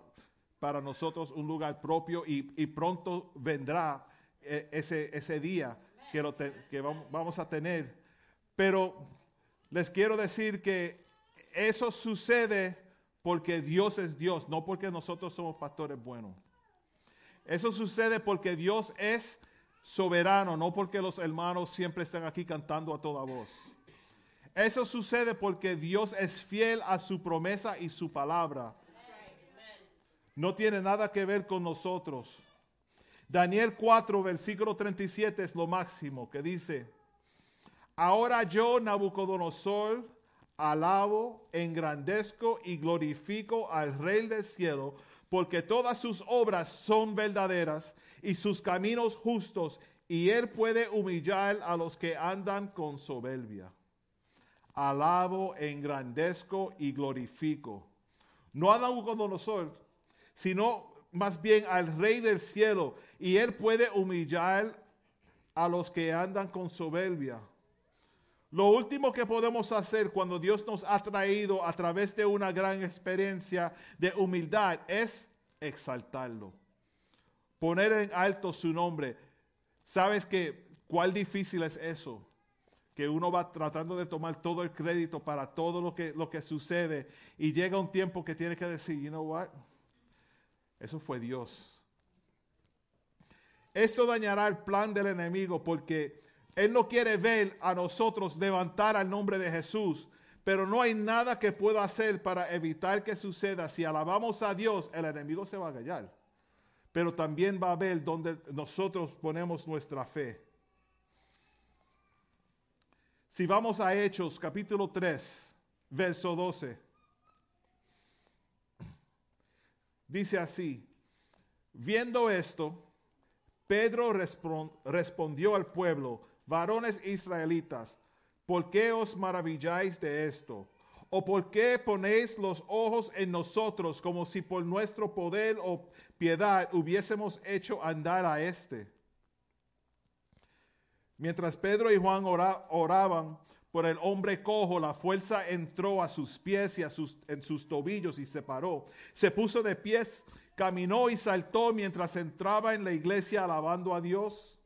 para nosotros, un lugar propio y, pronto vendrá eh, ese, ese día que, lo que vam- vamos a tener. Pero les quiero decir que eso sucede porque Dios es Dios, no porque nosotros somos pastores buenos. Eso sucede porque Dios es soberano, no porque los hermanos siempre están aquí cantando a toda voz. Eso sucede porque Dios es fiel a su promesa y su palabra. No tiene nada que ver con nosotros. Daniel 4, versículo 37 es lo máximo que dice, ahora yo, Nabucodonosor, alabo, engrandezco y glorifico al Rey del cielo, porque todas sus obras son verdaderas y sus caminos justos, y él puede humillar a los que andan con soberbia. Alabo, engrandezco y glorifico. No a Nabucodonosor, sino más bien al Rey del cielo, y él puede humillar a los que andan con soberbia. Lo último que podemos hacer cuando Dios nos ha traído a través de una gran experiencia de humildad es exaltarlo, poner en alto su nombre. Sabes que ¿Cuál difícil es eso? Que uno va tratando de tomar todo el crédito para todo lo que, lo que sucede y llega un tiempo que tiene que decir, you know what? Eso fue Dios. Esto dañará el plan del enemigo porque él no quiere ver a nosotros levantar al nombre de Jesús, pero no hay nada que pueda hacer para evitar que suceda. Si alabamos a Dios, el enemigo se va a callar. Pero también va a ver donde nosotros ponemos nuestra fe. Si vamos a Hechos capítulo 3, verso 12. Dice así, viendo esto, Pedro respon- respondió al pueblo, varones israelitas, ¿por qué os maravilláis de esto? ¿O por qué ponéis los ojos en nosotros como si por nuestro poder o piedad hubiésemos hecho andar a este? Mientras Pedro y Juan ora- oraban por el hombre cojo, la fuerza entró a sus pies y a sus, en sus tobillos y se paró. Se puso de pies, caminó y saltó mientras entraba en la iglesia alabando a Dios.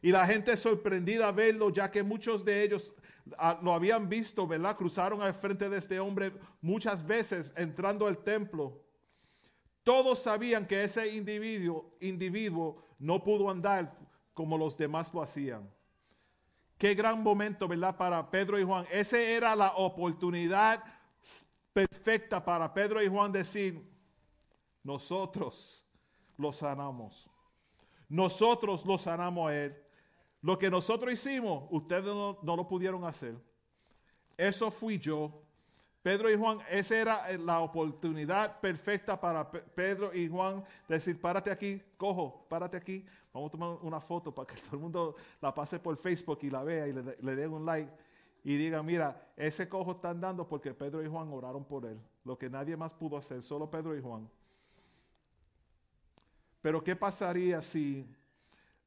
Y la gente sorprendida a verlo, ya que muchos de ellos ah, lo habían visto, ¿verdad? Cruzaron al frente de este hombre muchas veces entrando al templo. Todos sabían que ese individuo, individuo no pudo andar como los demás lo hacían. Qué gran momento, ¿verdad? Para Pedro y Juan. Esa era la oportunidad perfecta para Pedro y Juan decir, nosotros lo sanamos. Nosotros lo sanamos a él. Lo que nosotros hicimos, ustedes no, no lo pudieron hacer. Eso fui yo. Pedro y Juan, esa era eh, la oportunidad perfecta para Pe- Pedro y Juan decir, párate aquí, cojo, párate aquí. Vamos a tomar una foto para que todo el mundo la pase por Facebook y la vea y le, le dé un like y diga, mira, ese cojo está andando porque Pedro y Juan oraron por él. Lo que nadie más pudo hacer, solo Pedro y Juan. Pero ¿qué pasaría si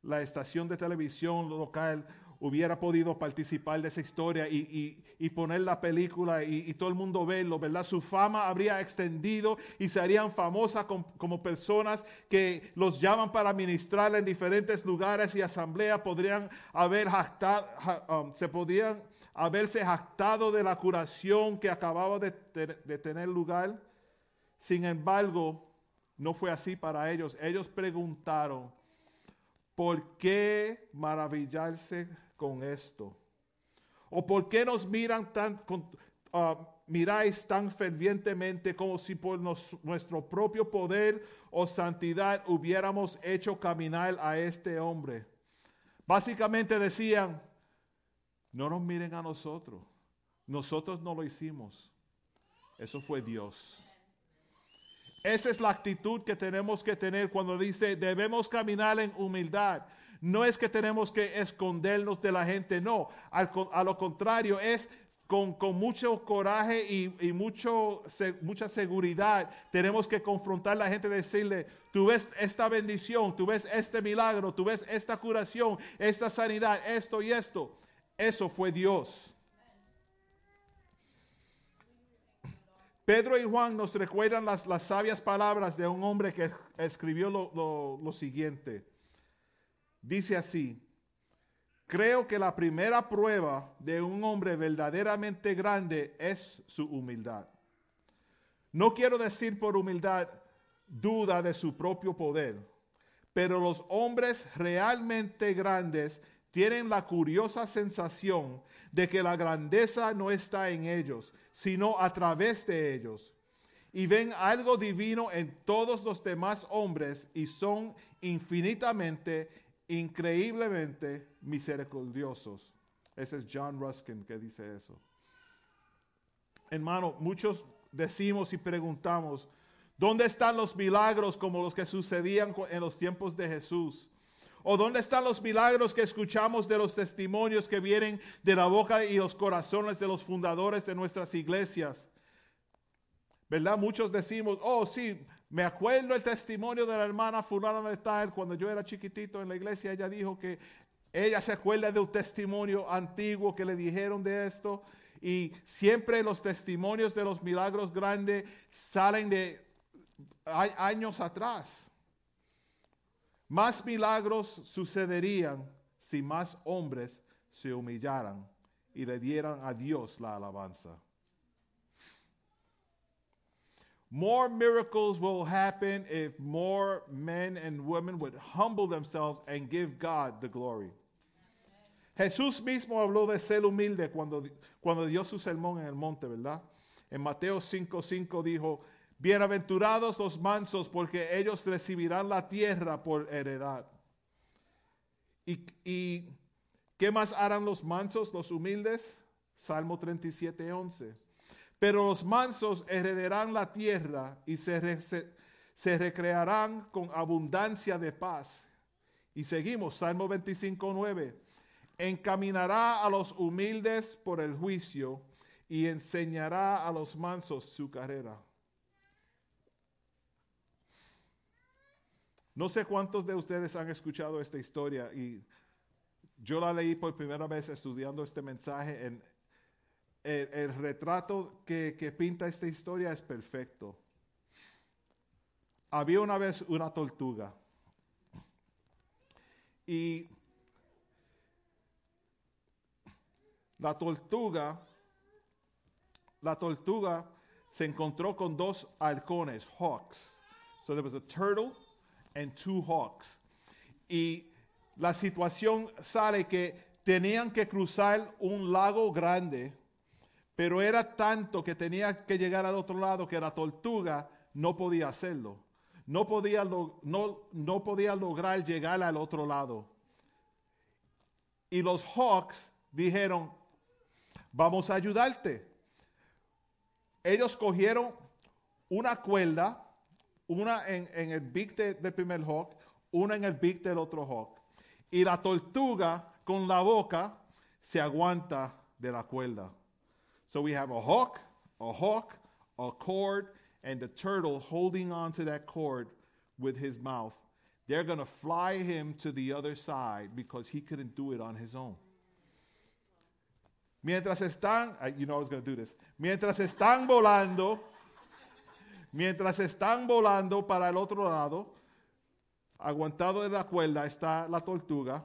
la estación de televisión local hubiera podido participar de esa historia y, y- y poner la película y, y todo el mundo verlo, ¿verdad? Su fama habría extendido y serían famosas com- como personas que los llaman para ministrar en diferentes lugares y asambleas, podrían haber jactado, ja- um, se podrían haberse jactado de la curación que acababa de, te- de tener lugar. Sin embargo, no fue así para ellos. Ellos preguntaron, ¿por qué maravillarse con esto? ¿O por qué nos miran tan, con- ah, miráis tan fervientemente como si por nuestro propio poder o santidad hubiéramos hecho caminar a este hombre? Básicamente decían, no nos miren a nosotros, nosotros no lo hicimos, eso fue Dios. Esa es la actitud que tenemos que tener cuando dice debemos caminar en humildad. No es que tenemos que escondernos de la gente, no. Al a lo contrario, es con, con mucho coraje y, y mucho, mucha seguridad. Tenemos que confrontar a la gente y decirle, tú ves esta bendición, tú ves este milagro, tú ves esta curación, esta sanidad, esto y esto. Eso fue Dios. Pedro y Juan nos recuerdan las, las sabias palabras de un hombre que escribió lo, lo- lo siguiente. Dice así, creo que la primera prueba de un hombre verdaderamente grande es su humildad. No quiero decir por humildad duda de su propio poder, pero los hombres realmente grandes tienen la curiosa sensación de que la grandeza no está en ellos, sino a través de ellos. Y ven algo divino en todos los demás hombres y son infinitamente, increíblemente misericordiosos. Ese es John Ruskin que dice eso. Hermano, muchos decimos y preguntamos, ¿dónde están los milagros como los que sucedían en los tiempos de Jesús? ¿O dónde están los milagros que escuchamos de los testimonios que vienen de la boca y los corazones de los fundadores de nuestras iglesias? ¿Verdad? Muchos decimos, oh sí, me acuerdo el testimonio de la hermana fulana de tal, cuando yo era chiquitito en la iglesia, ella dijo que ella se acuerda de un testimonio antiguo que le dijeron de esto. Y siempre los testimonios de los milagros grandes salen de años atrás. Más milagros sucederían si más hombres se humillaran y le dieran a Dios la alabanza. More miracles will happen if more men and women would humble themselves and give God the glory. Jesús mismo habló de ser humilde cuando, cuando dio su sermón en el monte, ¿verdad? En Mateo 5:5 dijo, bienaventurados los mansos porque ellos recibirán la tierra por heredad. ¿Y, y qué más harán los mansos, los humildes? Salmo 37:11. Pero los mansos heredarán la tierra y se, se- recrearán con abundancia de paz. Y seguimos, Salmo 25:9. Encaminará a los humildes por el juicio y enseñará a los mansos su carrera. No sé cuántos de ustedes han escuchado esta historia y yo la leí por primera vez estudiando este mensaje. En, el, retrato que, que pinta esta historia es perfecto. Había una vez una tortuga y la tortuga, la tortuga se encontró con dos halcones, hawks. So there was a turtle and two hawks. Y la situación sale que tenían que cruzar un lago grande, pero era tanto que tenía que llegar al otro lado que la tortuga no podía hacerlo. No podía, no, no podía lograr llegar al otro lado. Y los hawks dijeron, vamos a ayudarte. Ellos cogieron una cuerda, una en, el beak de- del primer hawk, una en el beak del otro hawk. Y la tortuga con la boca se aguanta de la cuerda. So we have a hawk, a hawk, a cord, and the turtle holding on to that cord with his mouth. They're going to fly him to the other side because he couldn't do it on his own. Mientras están, you know I was going to do this. Mientras están volando, mientras están volando para el otro lado, aguantado de la cuerda está la tortuga.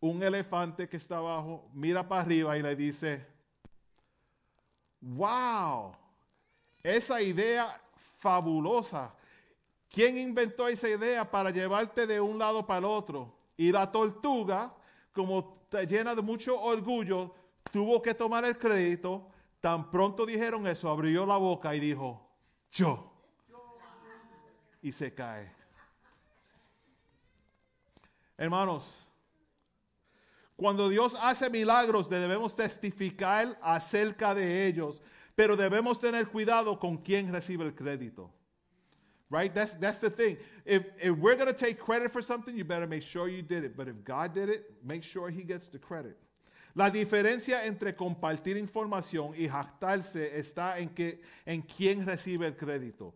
Un elefante que está abajo mira para arriba y le dice, wow, esa idea fabulosa. ¿Quién inventó esa idea para llevarte de un lado para el otro? Y la tortuga, como está llena de mucho orgullo, tuvo que tomar el crédito. Tan pronto dijeron eso, abrió la boca y dijo, yo. Y se cae. Hermanos, cuando Dios hace milagros, debemos testificar acerca de ellos, pero debemos tener cuidado con quién recibe el crédito. Right? That's that's the thing. If if we're gonna take credit for something, you better make sure you did it. But if God did it, make sure He gets the credit. La diferencia entre compartir información y jactarse está en que en quién recibe el crédito.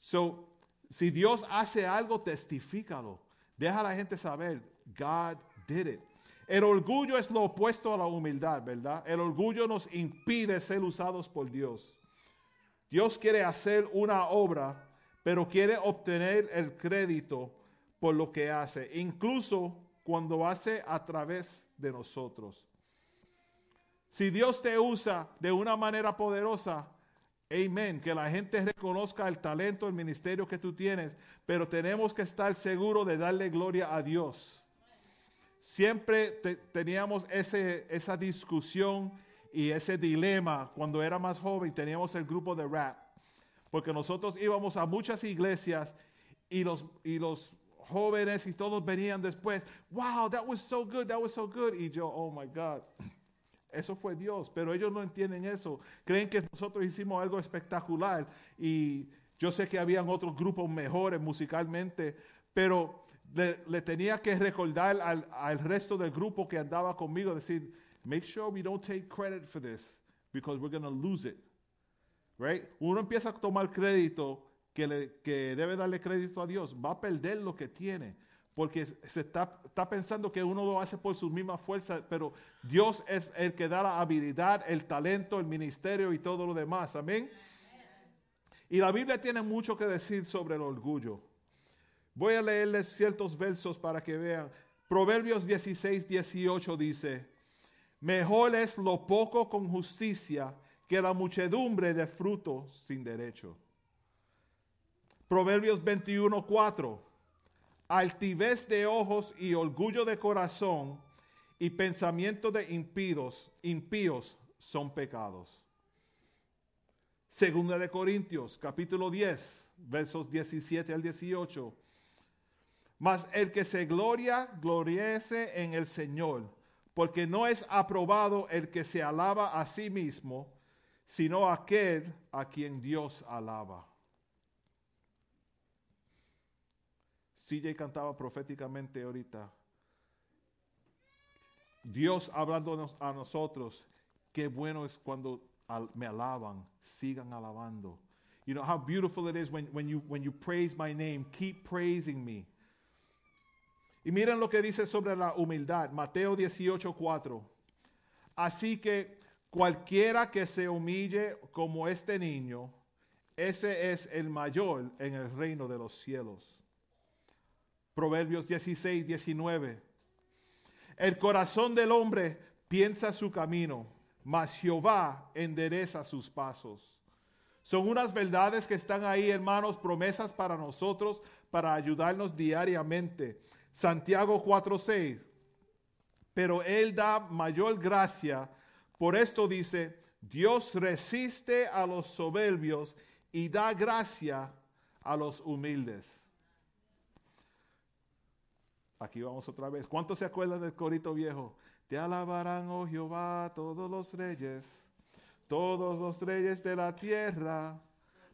So, si Dios hace algo, testifícalo. Deja a la gente saber, God did it. El orgullo es lo opuesto a la humildad, ¿verdad? El orgullo nos impide ser usados por Dios. Dios quiere hacer una obra, pero quiere obtener el crédito por lo que hace, incluso cuando hace a través de nosotros. Si Dios te usa de una manera poderosa, amén, que la gente reconozca el talento, el ministerio que tú tienes, pero tenemos que estar seguros de darle gloria a Dios. Siempre te- teníamos ese, esa discusión y ese dilema cuando era más joven, teníamos el grupo de rap, porque nosotros íbamos a muchas iglesias y los, y los jóvenes y todos venían después, wow, that was so good, that was so good, y yo, oh my God. Eso fue Dios, pero ellos no entienden eso. Creen que nosotros hicimos algo espectacular y yo sé que habían otros grupos mejores musicalmente, pero le, tenía que recordar al, resto del grupo que andaba conmigo, decir, make sure we don't take credit for this because we're going to lose it. Right? Uno empieza a tomar crédito que debe darle crédito a Dios, va a perder lo que tiene, porque se está, está pensando que uno lo hace por sus mismas fuerzas, pero Dios es el que da la habilidad, el talento, el ministerio y todo lo demás. Amén. Y la Biblia tiene mucho que decir sobre el orgullo. Voy a leerles ciertos versos para que vean. Proverbios 16, 18 dice, mejor es lo poco con justicia que la muchedumbre de frutos sin derecho. Proverbios 21, 4. Altivez de ojos y orgullo de corazón y pensamiento de impíos, impíos son pecados. Segunda de Corintios, capítulo 10, versos 17 al 18. Mas el que se gloria, gloriese en el Señor, porque no es aprobado el que se alaba a sí mismo, sino aquel a quien Dios alaba. CJ cantaba proféticamente ahorita. Dios hablándonos a nosotros, qué bueno es cuando me alaban, sigan alabando. You know how beautiful it is when, when, you, when you praise my name, keep praising me. Y miren lo que dice sobre la humildad, Mateo 18, 4. Así que cualquiera que se humille como este niño, ese es el mayor en el reino de los cielos. Proverbios 16, 19. El corazón del hombre piensa su camino, mas Jehová endereza sus pasos. Son unas verdades que están ahí, hermanos, promesas para nosotros, para ayudarnos diariamente. Santiago 4:6. Pero Él da mayor gracia. Por esto dice, Dios resiste a los soberbios y da gracia a los humildes. Aquí vamos otra vez. ¿Cuántos se acuerdan del corito viejo? Te alabarán, oh Jehová, todos los reyes, todos los reyes de la tierra,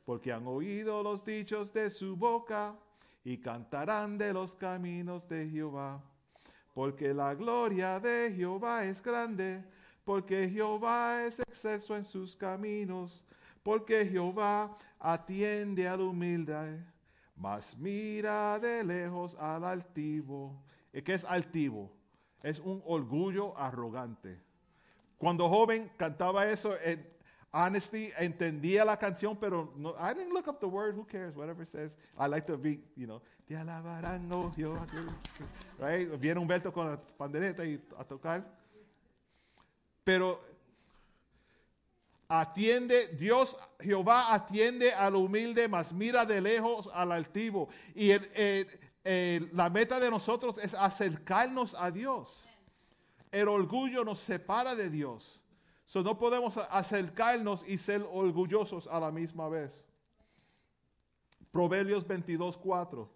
porque han oído los dichos de su boca y cantarán de los caminos de Jehová. Porque la gloria de Jehová es grande, porque Jehová es excelso en sus caminos, porque Jehová atiende al humilde, mas mira de lejos al altivo. ¿Y ¿Qué es altivo? Es un orgullo arrogante. Cuando joven cantaba eso, en honesty, entendía la canción, pero no, I didn't look up the word, who cares, whatever it says. I like to be, you know, te alabarán, oh. Right? Viene Humberto con la pandereta y a tocar. Pero atiende, Dios, Jehová atiende al humilde, mas mira de lejos al altivo. Y el- la meta de nosotros es acercarnos a Dios. El orgullo nos separa de Dios. So, no podemos acercarnos y ser orgullosos a la misma vez. Proverbios 22, 4.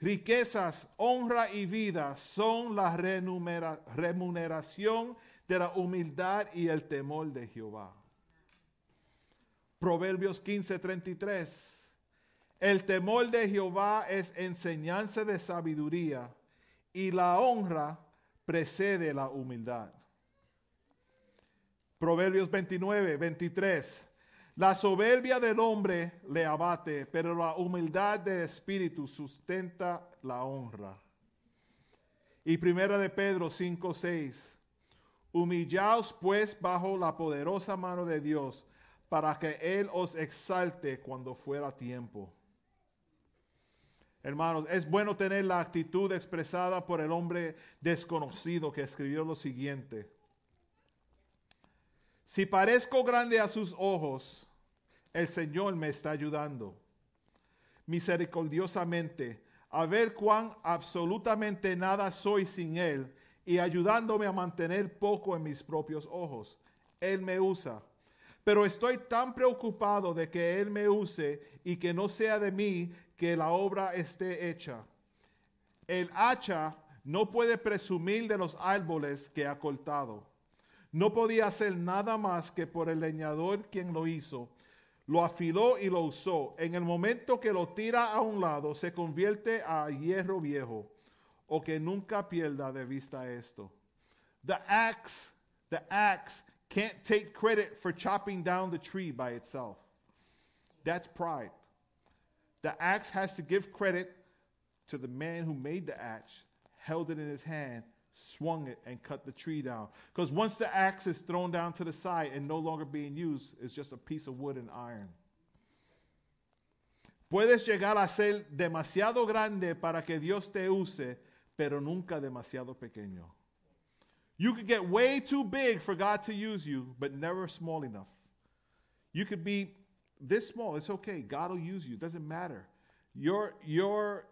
Riquezas, honra y vida son la remuneración de la humildad y el temor de Jehová. Proverbios 15, 33. El temor de Jehová es enseñanza de sabiduría y la honra precede la humildad. Proverbios 29, 23. La soberbia del hombre le abate, pero la humildad del espíritu sustenta la honra. Y primera de Pedro 5, 6. Humillaos pues bajo la poderosa mano de Dios, para que Él os exalte cuando fuera tiempo. Hermanos, es bueno tener la actitud expresada por el hombre desconocido que escribió lo siguiente. Si parezco grande a sus ojos, el Señor me está ayudando misericordiosamente a ver cuán absolutamente nada soy sin Él y ayudándome a mantener poco en mis propios ojos. Él me usa. Pero estoy tan preocupado de que Él me use y que no sea de mí que la obra esté hecha. El hacha no puede presumir de los árboles que ha cortado. No podía hacer nada más que por el leñador quien lo hizo. Lo afiló y lo usó. En el momento que lo tira a un lado, se convierte a hierro viejo. O que nunca pierda de vista esto. The axe, the axe can't take credit for chopping down the tree by itself. That's pride. The axe has to give credit to the man who made the axe, held it in his hand, swung it, and cut the tree down. Because once the axe is thrown down to the side and no longer being used, it's just a piece of wood and iron. Puedes llegar a ser demasiado grande para que Dios te use, pero nunca demasiado pequeño. You could get way too big for God to use you, but never small enough. You could be this small, it's okay. God will use you. It doesn't matter. Your your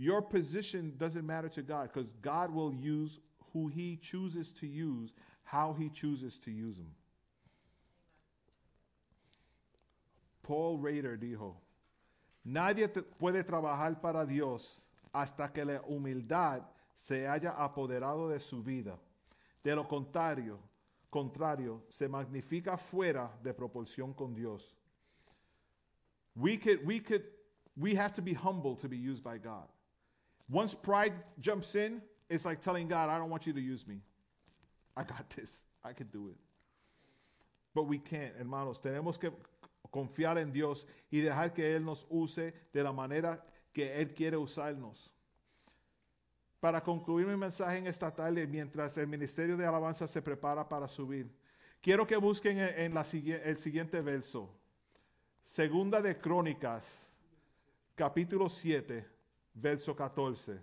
your position doesn't matter to God because God will use who he chooses to use, how he chooses to use them. Paul Rader dijo, nadie puede trabajar para Dios hasta que la humildad se haya apoderado de su vida. De lo contrario, contrario, se magnifica fuera de proporción con Dios. We could, we could, we have to be humble to be used by God. Once pride jumps in, it's like telling God, I don't want you to use me. I got this. I can do it. But we can't, hermanos. Tenemos que confiar en Dios y dejar que Él nos use de la manera que Él quiere usarnos. Para concluir mi mensaje en esta tarde, mientras el ministerio de alabanza se prepara para subir, quiero que busquen en, el siguiente verso. Segunda de Crónicas, capítulo 7, verso 14.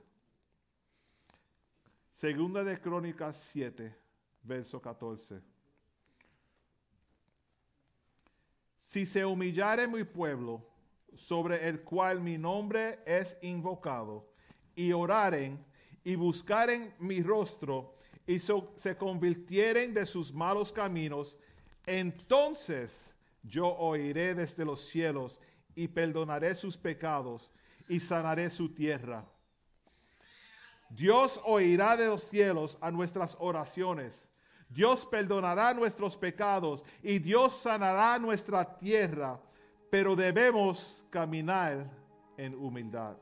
Segunda de Crónicas 7, verso 14. Si se humillare mi pueblo, sobre el cual mi nombre es invocado, y oraren y buscaren mi rostro, y so- se convirtieren de sus malos caminos, entonces yo oiré desde los cielos y perdonaré sus pecados y sanaré su tierra. Dios oirá de los cielos a nuestras oraciones. Dios perdonará nuestros pecados y Dios sanará nuestra tierra, pero debemos caminar en humildad.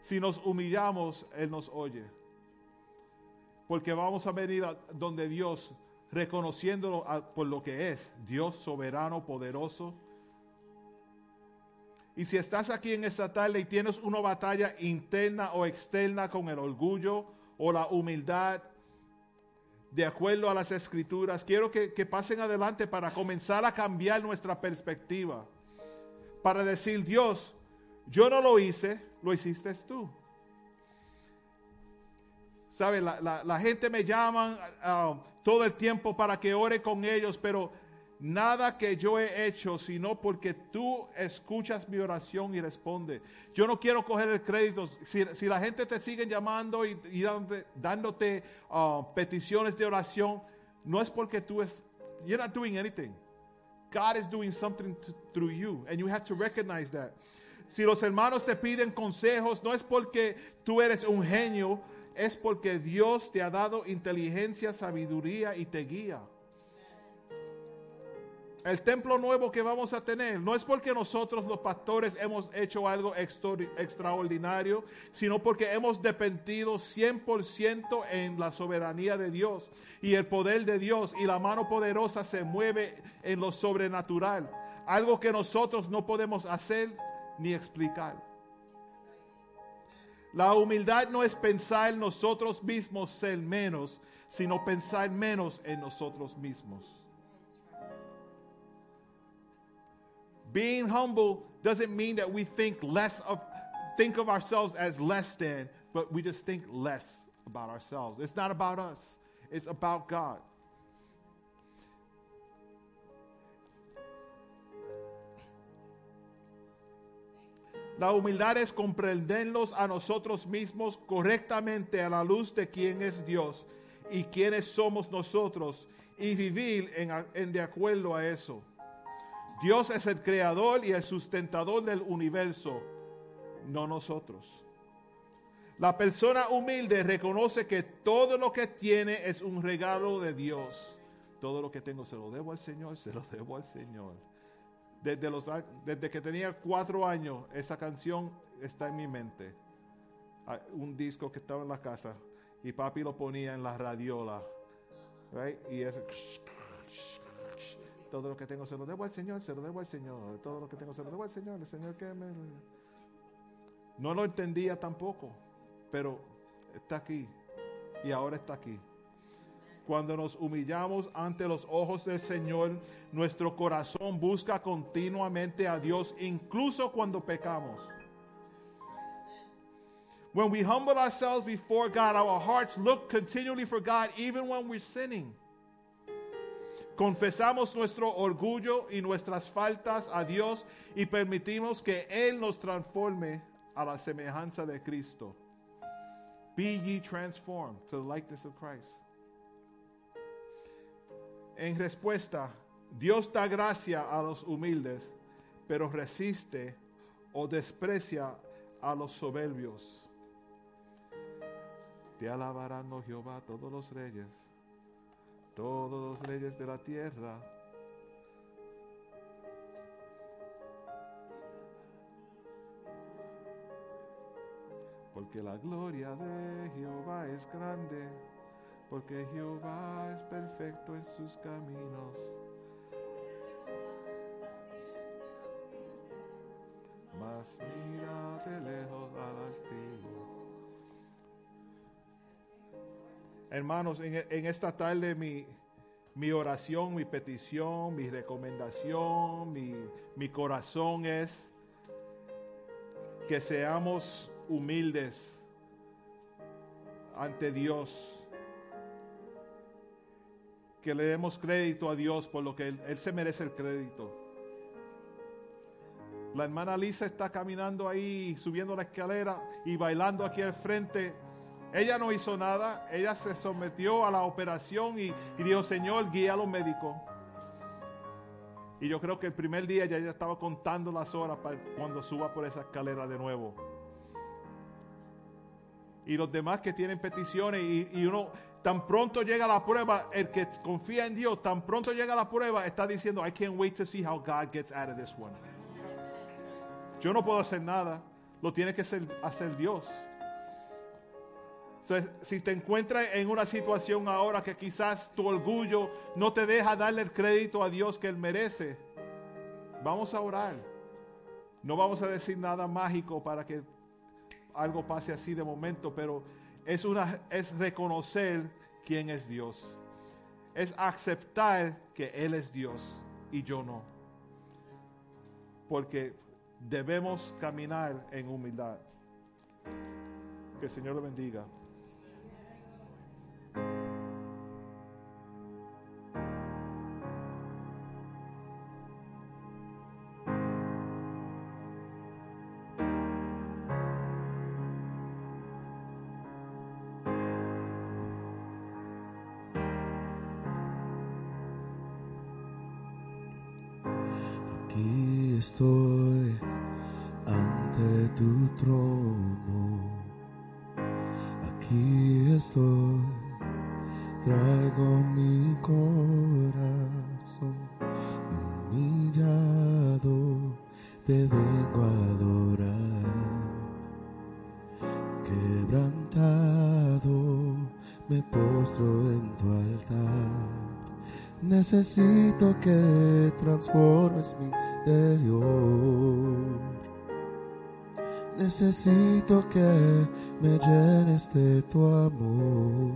Si nos humillamos, Él nos oye. Porque vamos a venir a donde Dios, reconociéndolo a- por lo que es, Dios soberano, poderoso, y si estás aquí en esta tarde y tienes una batalla interna o externa con el orgullo o la humildad, de acuerdo a las escrituras, quiero que, que pasen adelante para comenzar a cambiar nuestra perspectiva. Para decir, Dios, yo no lo hice, lo hiciste tú. ¿Sabe? La, la- gente me llama ah, todo el tiempo para que ore con ellos, pero nada que yo he hecho, sino porque tú escuchas mi oración y responde. Yo no quiero coger el crédito. Si, la gente te sigue llamando y, dándote, dándote, ah, peticiones de oración, no es porque tú es, you're not doing anything. God is doing something through you, and you have to recognize that. Si los hermanos te piden consejos, no es porque tú eres un genio, es porque Dios te ha dado inteligencia, sabiduría y te guía. El templo nuevo que vamos a tener no es porque nosotros los pastores hemos hecho algo extraor- extraordinario, sino porque hemos dependido 100% en la soberanía de Dios y el poder de Dios y la mano poderosa se mueve en lo sobrenatural, algo que nosotros no podemos hacer ni explicar. La humildad no es pensar nosotros mismos ser menos, sino pensar menos en nosotros mismos. Being humble doesn't mean that we think less of think of ourselves as less than, but we just think less about ourselves. It's not about us. It's about God. La humildad es comprendernos a nosotros mismos correctamente a la luz de quién es Dios y quiénes somos nosotros y vivir en, en de acuerdo a eso. Dios es el creador y el sustentador del universo, no nosotros. La persona humilde reconoce que todo lo que tiene es un regalo de Dios. Todo lo que tengo se lo debo al Señor, se lo debo al Señor. Desde, los, desde que tenía cuatro años, esa canción está en mi mente. Ah, Un disco que estaba en la casa y papi lo ponía en la radiola. Y ese todo lo que tengo se lo debo al Señor, se lo debo al Señor. Todo lo que tengo se lo debo al Señor. El Señor que me... No lo entendía tampoco, pero está aquí. Y ahora está aquí. Cuando nos humillamos ante los ojos del Señor, nuestro corazón busca continuamente a Dios, incluso cuando pecamos. When we humble ourselves before God, our hearts look continually for God even when we're sinning. Confesamos nuestro orgullo y nuestras faltas a Dios y permitimos que Él nos transforme a la semejanza de Cristo. Be ye transformed to the likeness of Christ. En respuesta, Dios da gracia a los humildes, pero resiste o desprecia a los soberbios. Te alabarán, oh Jehová, todos los reyes, todos los reyes de la tierra. Porque la gloria de Jehová es grande, porque Jehová es perfecto en sus caminos. Mas mira de lejos al altivo. Hermanos, en, esta tarde mi, oración, mi petición, mi recomendación, mi, mi corazón es que seamos humildes ante Dios. Que le demos crédito a Dios por lo que Él, Él se merece el crédito. La hermana Lisa está caminando ahí, subiendo la escalera y bailando aquí al frente. Ella no hizo nada, ella se sometió a la operación y, dijo, Señor, guía a los médicos. Y yo creo que el primer día ya estaba contando las horas para cuando suba por esa escalera de nuevo. Y los demás que tienen peticiones y, y uno, tan pronto llega la prueba, el que confía en Dios, tan pronto llega la prueba, está diciendo, I can't wait to see how God gets out of this one. Yo no puedo hacer nada, lo tiene que hacer, hacer Dios. Si te encuentras en una situación ahora que quizás tu orgullo no te deja darle el crédito a Dios que Él merece, vamos a orar. No vamos a decir nada mágico para que algo pase así de momento, pero es, una, es reconocer quién es Dios. Es aceptar que Él es Dios y yo no. Porque debemos caminar en humildad. Que el Señor lo bendiga. Necesito que transformes mi interior. Necesito que me llenes de tu amor.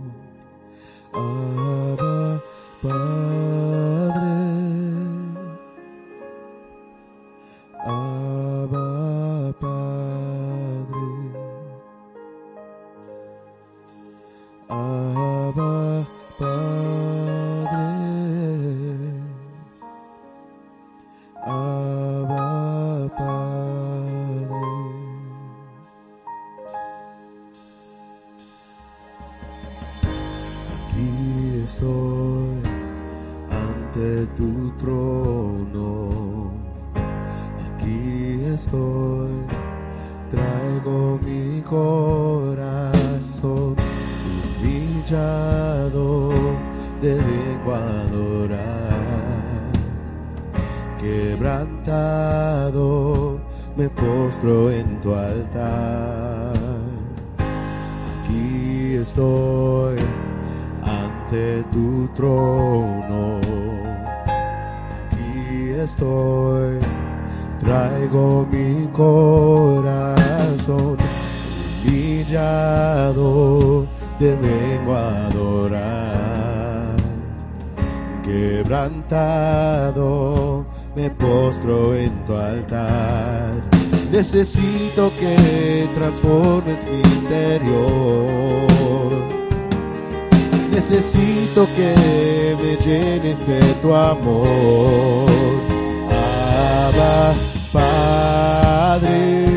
Tu trono. Aquí estoy, traigo mi corazón humillado, te vengo a adorar. Quebrantado, me postro en tu altar. Necesito que transformes mi interior. Necesito que me llenes de tu amor. Abba, Padre.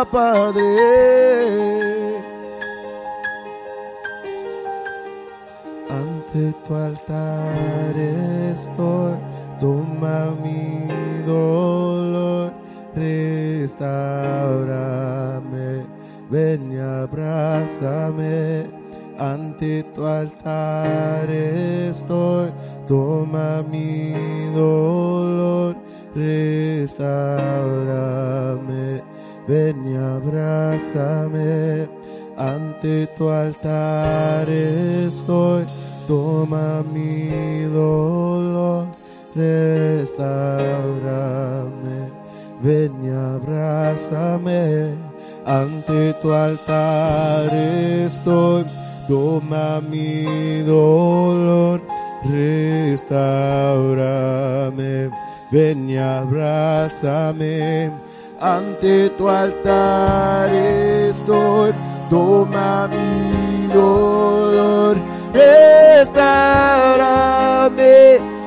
Abba Padre, ante tu altar estoy, toma mi dolor, restaurame, ven y abrázame, ante tu altar estoy, toma mi dolor, restaurame, ven y abrázame, ante tu altar estoy, toma mi dolor, restaurame, ven y abrázame, ante tu altar estoy, toma mi dolor, restaurame, ven y abrázame, ante tu altar estoy, toma mi dolor, restaurame,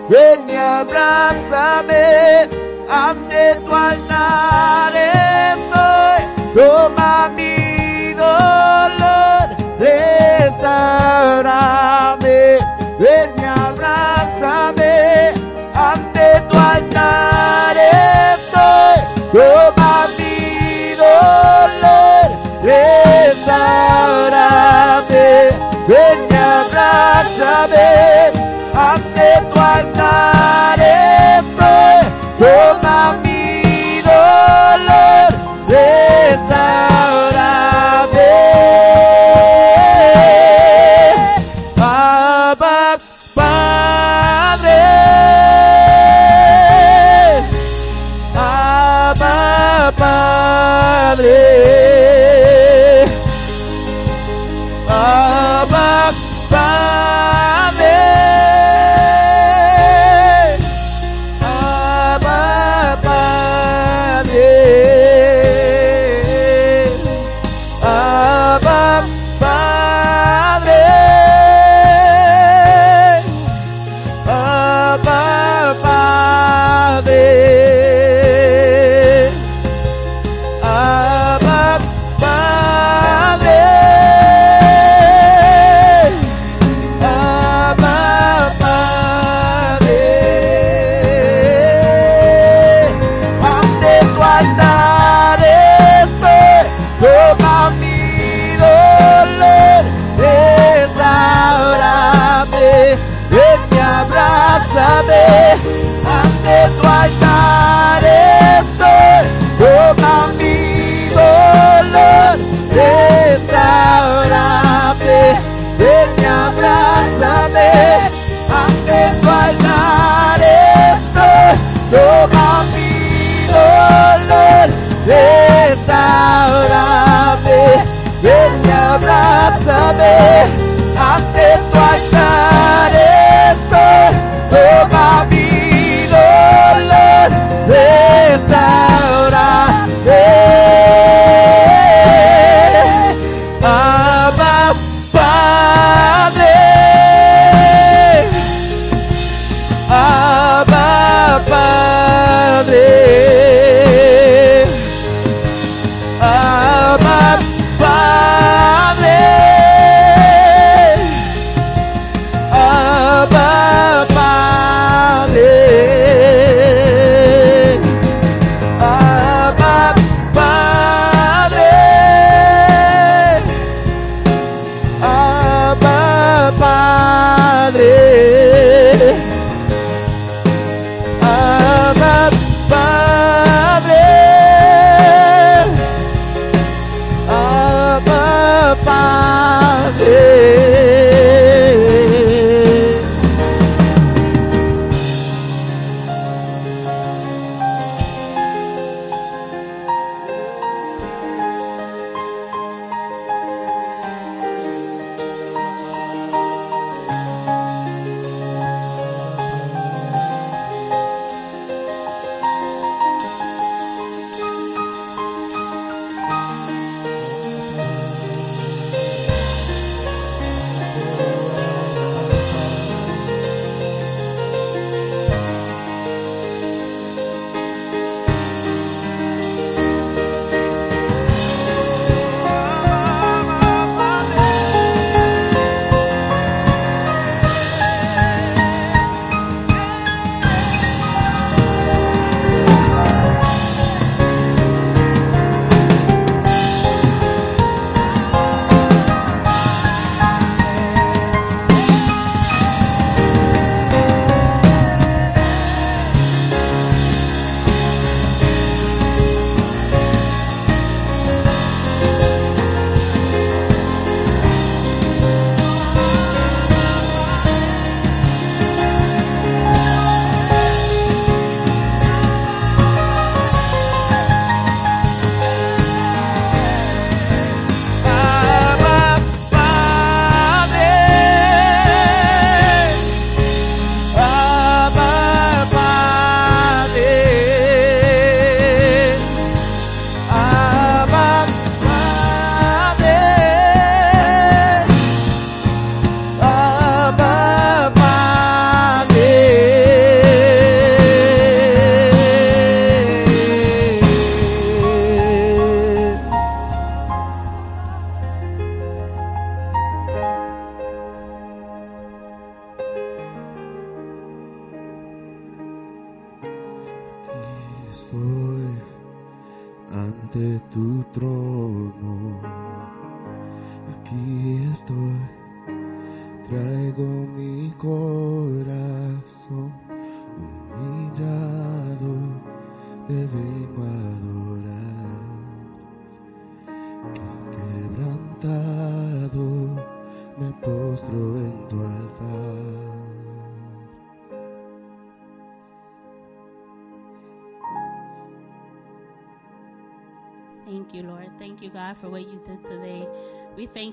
ven y abrázame, ante tu altar estoy, toma mi dolor, restaurame, ven y abrázame, saber. 啊。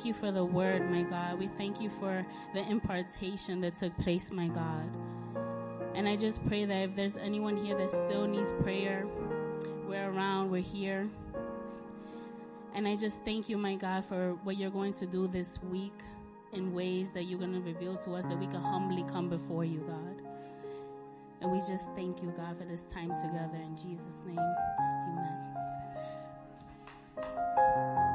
thank you for the word, my God. We thank you for the impartation that took place, my God. And I just pray that if there's anyone here that still needs prayer, we're around, we're here. And I just thank you, my God, for what you're going to do this week in ways that you're going to reveal to us that we can humbly come before you, God. And we just thank you, God, for this time together. In Jesus' name, amen.